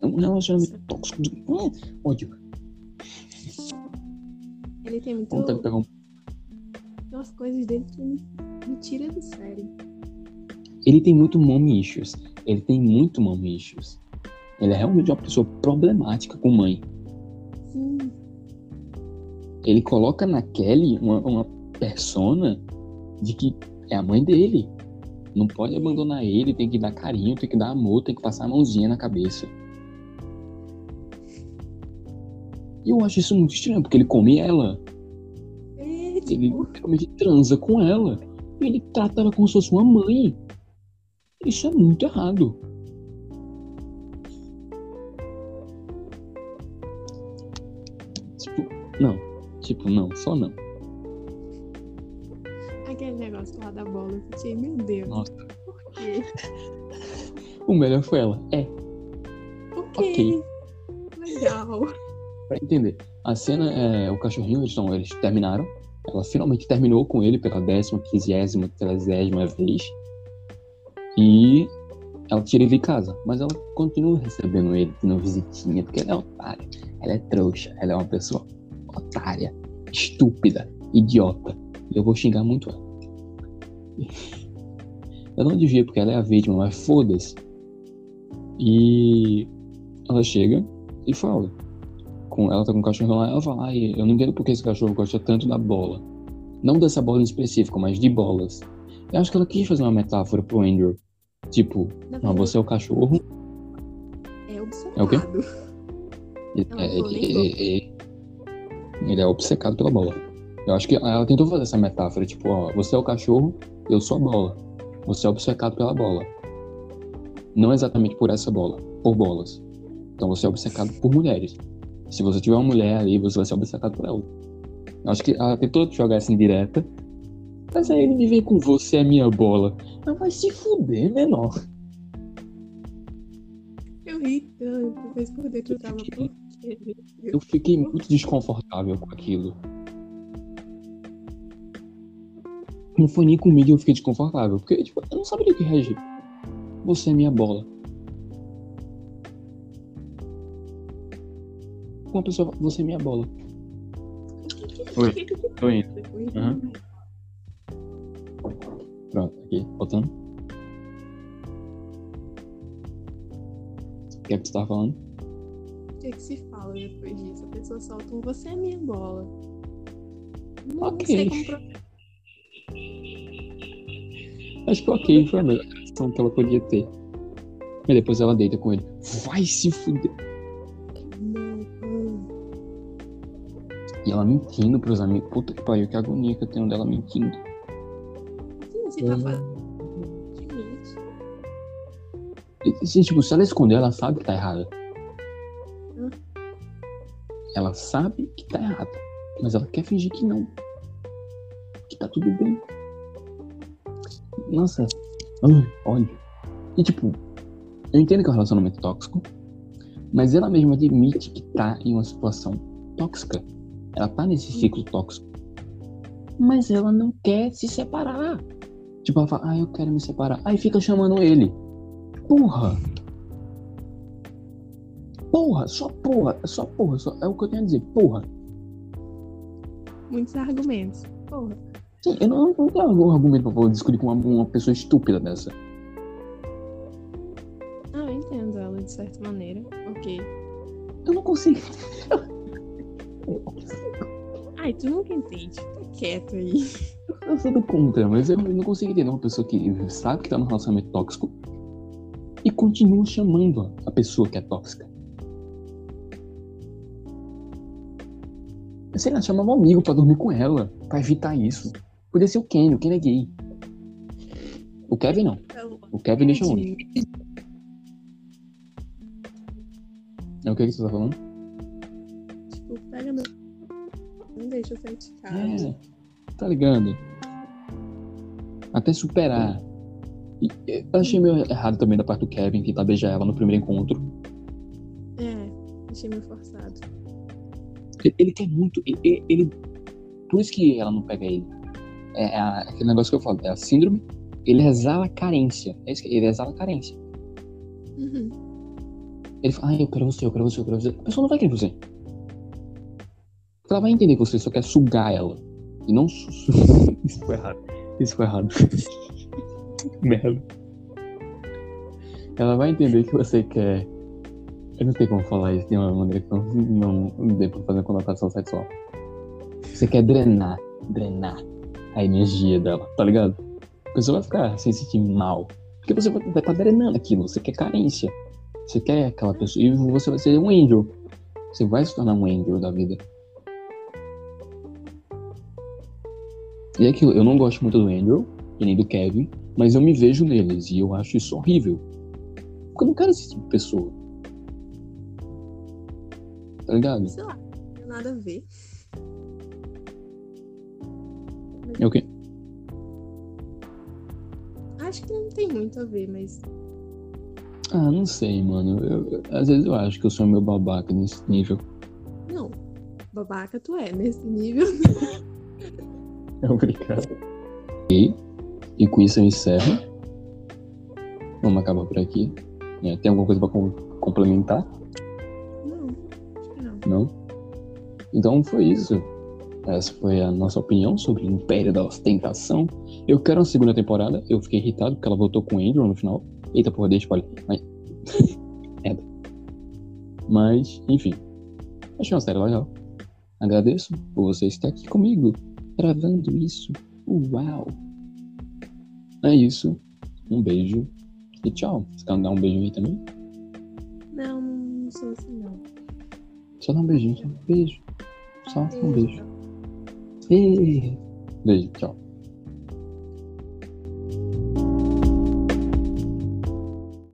É um relacionamento tóxico de. Hum, ódio. Ele tem muito. Vontade de pegar um. Umas coisas dele que me, tira do sério. Ele tem muito mommy issues. Ele tem muito mommy issues. Ele é realmente uma pessoa problemática com mãe. Sim. Ele coloca na Kelly uma, uma persona de que é a mãe dele. Não pode abandonar ele, tem que dar carinho, tem que dar amor, tem que passar a mãozinha na cabeça. E eu acho isso muito estranho, porque ele come ela. É, Ele literalmente transa com ela. E ele trata ela como se fosse uma mãe. Isso é muito errado. Tipo, não. Tipo, não, só não. aquele negócio lá da bola. Eu fiquei, meu Deus. Nossa. Por quê? O melhor foi ela. É, Ok. Legal. pra entender. A cena é. O cachorrinho, eles, eles terminaram. Ela finalmente terminou com ele pela décima, quinzésima, trezésima vez. E ela tira ele de casa. Mas ela continua recebendo ele, tendo visitinha, porque ela é otária. Ela é trouxa. Ela é uma pessoa otária, estúpida, idiota. E eu vou xingar muito ela. Eu não devia, porque ela é a vítima, mas foda-se. E ela chega e fala. Com, ela tá com o cachorro lá, ela fala, ai, eu não entendo porque esse cachorro gosta tanto da bola. Não dessa bola em específico, mas de bolas. Eu acho que ela quis fazer uma metáfora pro Andrew. Tipo, não, verdade, você é o cachorro. é obcecado. É o quê? Ele, Ela é, falou, ele- é obcecado pela bola. Eu acho que ela tentou fazer essa metáfora, tipo, ó, você é o cachorro, eu sou a bola. Você é obcecado pela bola. Não exatamente por essa bola, por bolas. Então você é obcecado por mulheres. Se você tiver uma mulher ali, você vai ser obcecado por ela. Eu acho que ela tentou jogar essa indireta. Mas aí ele me vem com você é minha bola. Não vai se fuder, menor. Eu ri tanto, mas por dentro eu tava, Eu fiquei muito desconfortável com aquilo. Não foi nem comigo que eu fiquei desconfortável, porque tipo, eu não sabia o que reagir. Você é minha bola. Uma pessoa, você é minha bola. Oi, tô indo. Aham. Pronto, aqui, voltando. O que é que você tava falando? O que, que se fala depois disso? A pessoa solta um você é minha bola. Não Ok. Acho que ok, foi a melhor reação que ela podia ter. E depois ela deita com ele. Vai se fuder. E ela mentindo pros amigos. Puta que pariu, que agonia que eu tenho dela mentindo. Sim, você tá Uhum. falando de mim. E, assim, tipo, se ela esconder, ela sabe que tá errada. Ela sabe que tá errada. Mas ela quer fingir que não. Que tá tudo bem. Nossa. Ai, olha. E tipo, eu entendo que é um relacionamento tóxico. Mas ela mesma admite que tá em uma situação tóxica. Ela tá nesse ciclo tóxico. Mas ela não quer se separar. Tipo, ela fala, ah, eu quero me separar. Aí fica chamando ele. Porra! Porra, só porra, só porra, só, é o que eu tenho a dizer, porra. Muitos argumentos. Porra. Sim, eu não, não tenho algum argumento pra discutir com uma, uma pessoa estúpida dessa. Ah, eu entendo ela de certa maneira. Ok. Eu não consigo. Ai, tu nunca entende. Tá quieto aí. Eu sou do contra, mas eu não consigo entender uma pessoa que sabe que tá num relacionamento tóxico e continua chamando a pessoa que é tóxica. Sei lá, chamava um amigo pra dormir com ela, pra evitar isso. Podia ser o Ken, o Ken é gay. O Kevin não. O Kevin deixa longe. É o que, que você tá falando? Tipo, pega meu. Não deixa eu sair de casa. É, tá ligado? Até superar. E eu achei meio errado também da parte do Kevin tentar beijar ela no primeiro encontro. É, achei meio forçado. Ele, quer muito. Ele, ele- Por isso que ela não pega ele. É, a- aquele negócio que eu falo, é a síndrome. Ele exala carência. É isso que ele exala carência. Uhum. Ele fala, ah, eu quero você, eu quero você, eu quero você. A pessoa não vai querer você. Ela vai entender que você só quer sugar ela. E não. Isso foi errado. Isso foi errado. Merda. Ela vai entender que você quer. Eu não sei como falar isso de uma maneira que não, não, dê pra fazer conotação sexual. Você quer drenar, drenar a energia dela, tá ligado? A pessoa vai ficar se sentir mal. Porque você vai estar drenando aquilo, você quer carência. Você quer aquela pessoa. E você vai ser um angel. Você vai se tornar um angel da vida. E é aquilo, eu não gosto muito do Andrew e nem do Kevin, mas eu me vejo neles e eu acho isso horrível. Porque eu não quero esse tipo de pessoa. Tá ligado? Sei lá, não tem nada a ver. É o quê? Acho que não tem muito a ver, mas. Ah, não sei, mano. Eu- às vezes eu acho que eu sou meio babaca nesse nível. Não. Babaca tu é nesse nível. É obrigado. E, e com isso eu encerro. Vamos acabar por aqui. É, tem alguma coisa pra com- complementar? Não? Então foi isso. Essa foi a nossa opinião sobre o Império da Ostentação. Eu quero uma segunda temporada. Eu fiquei irritado porque ela voltou com o Andrew no final. Eita porra, deixa spoiler. Mas... Merda. Mas, enfim. Achei uma série legal. Agradeço por você estar aqui comigo, gravando isso. Uau! É isso. Um beijo e tchau. Você quer dar um beijo aí também? Não, não sou assim. Só dá um beijinho, só. Beijo. Só um beijo. Ei. Beijo, tchau.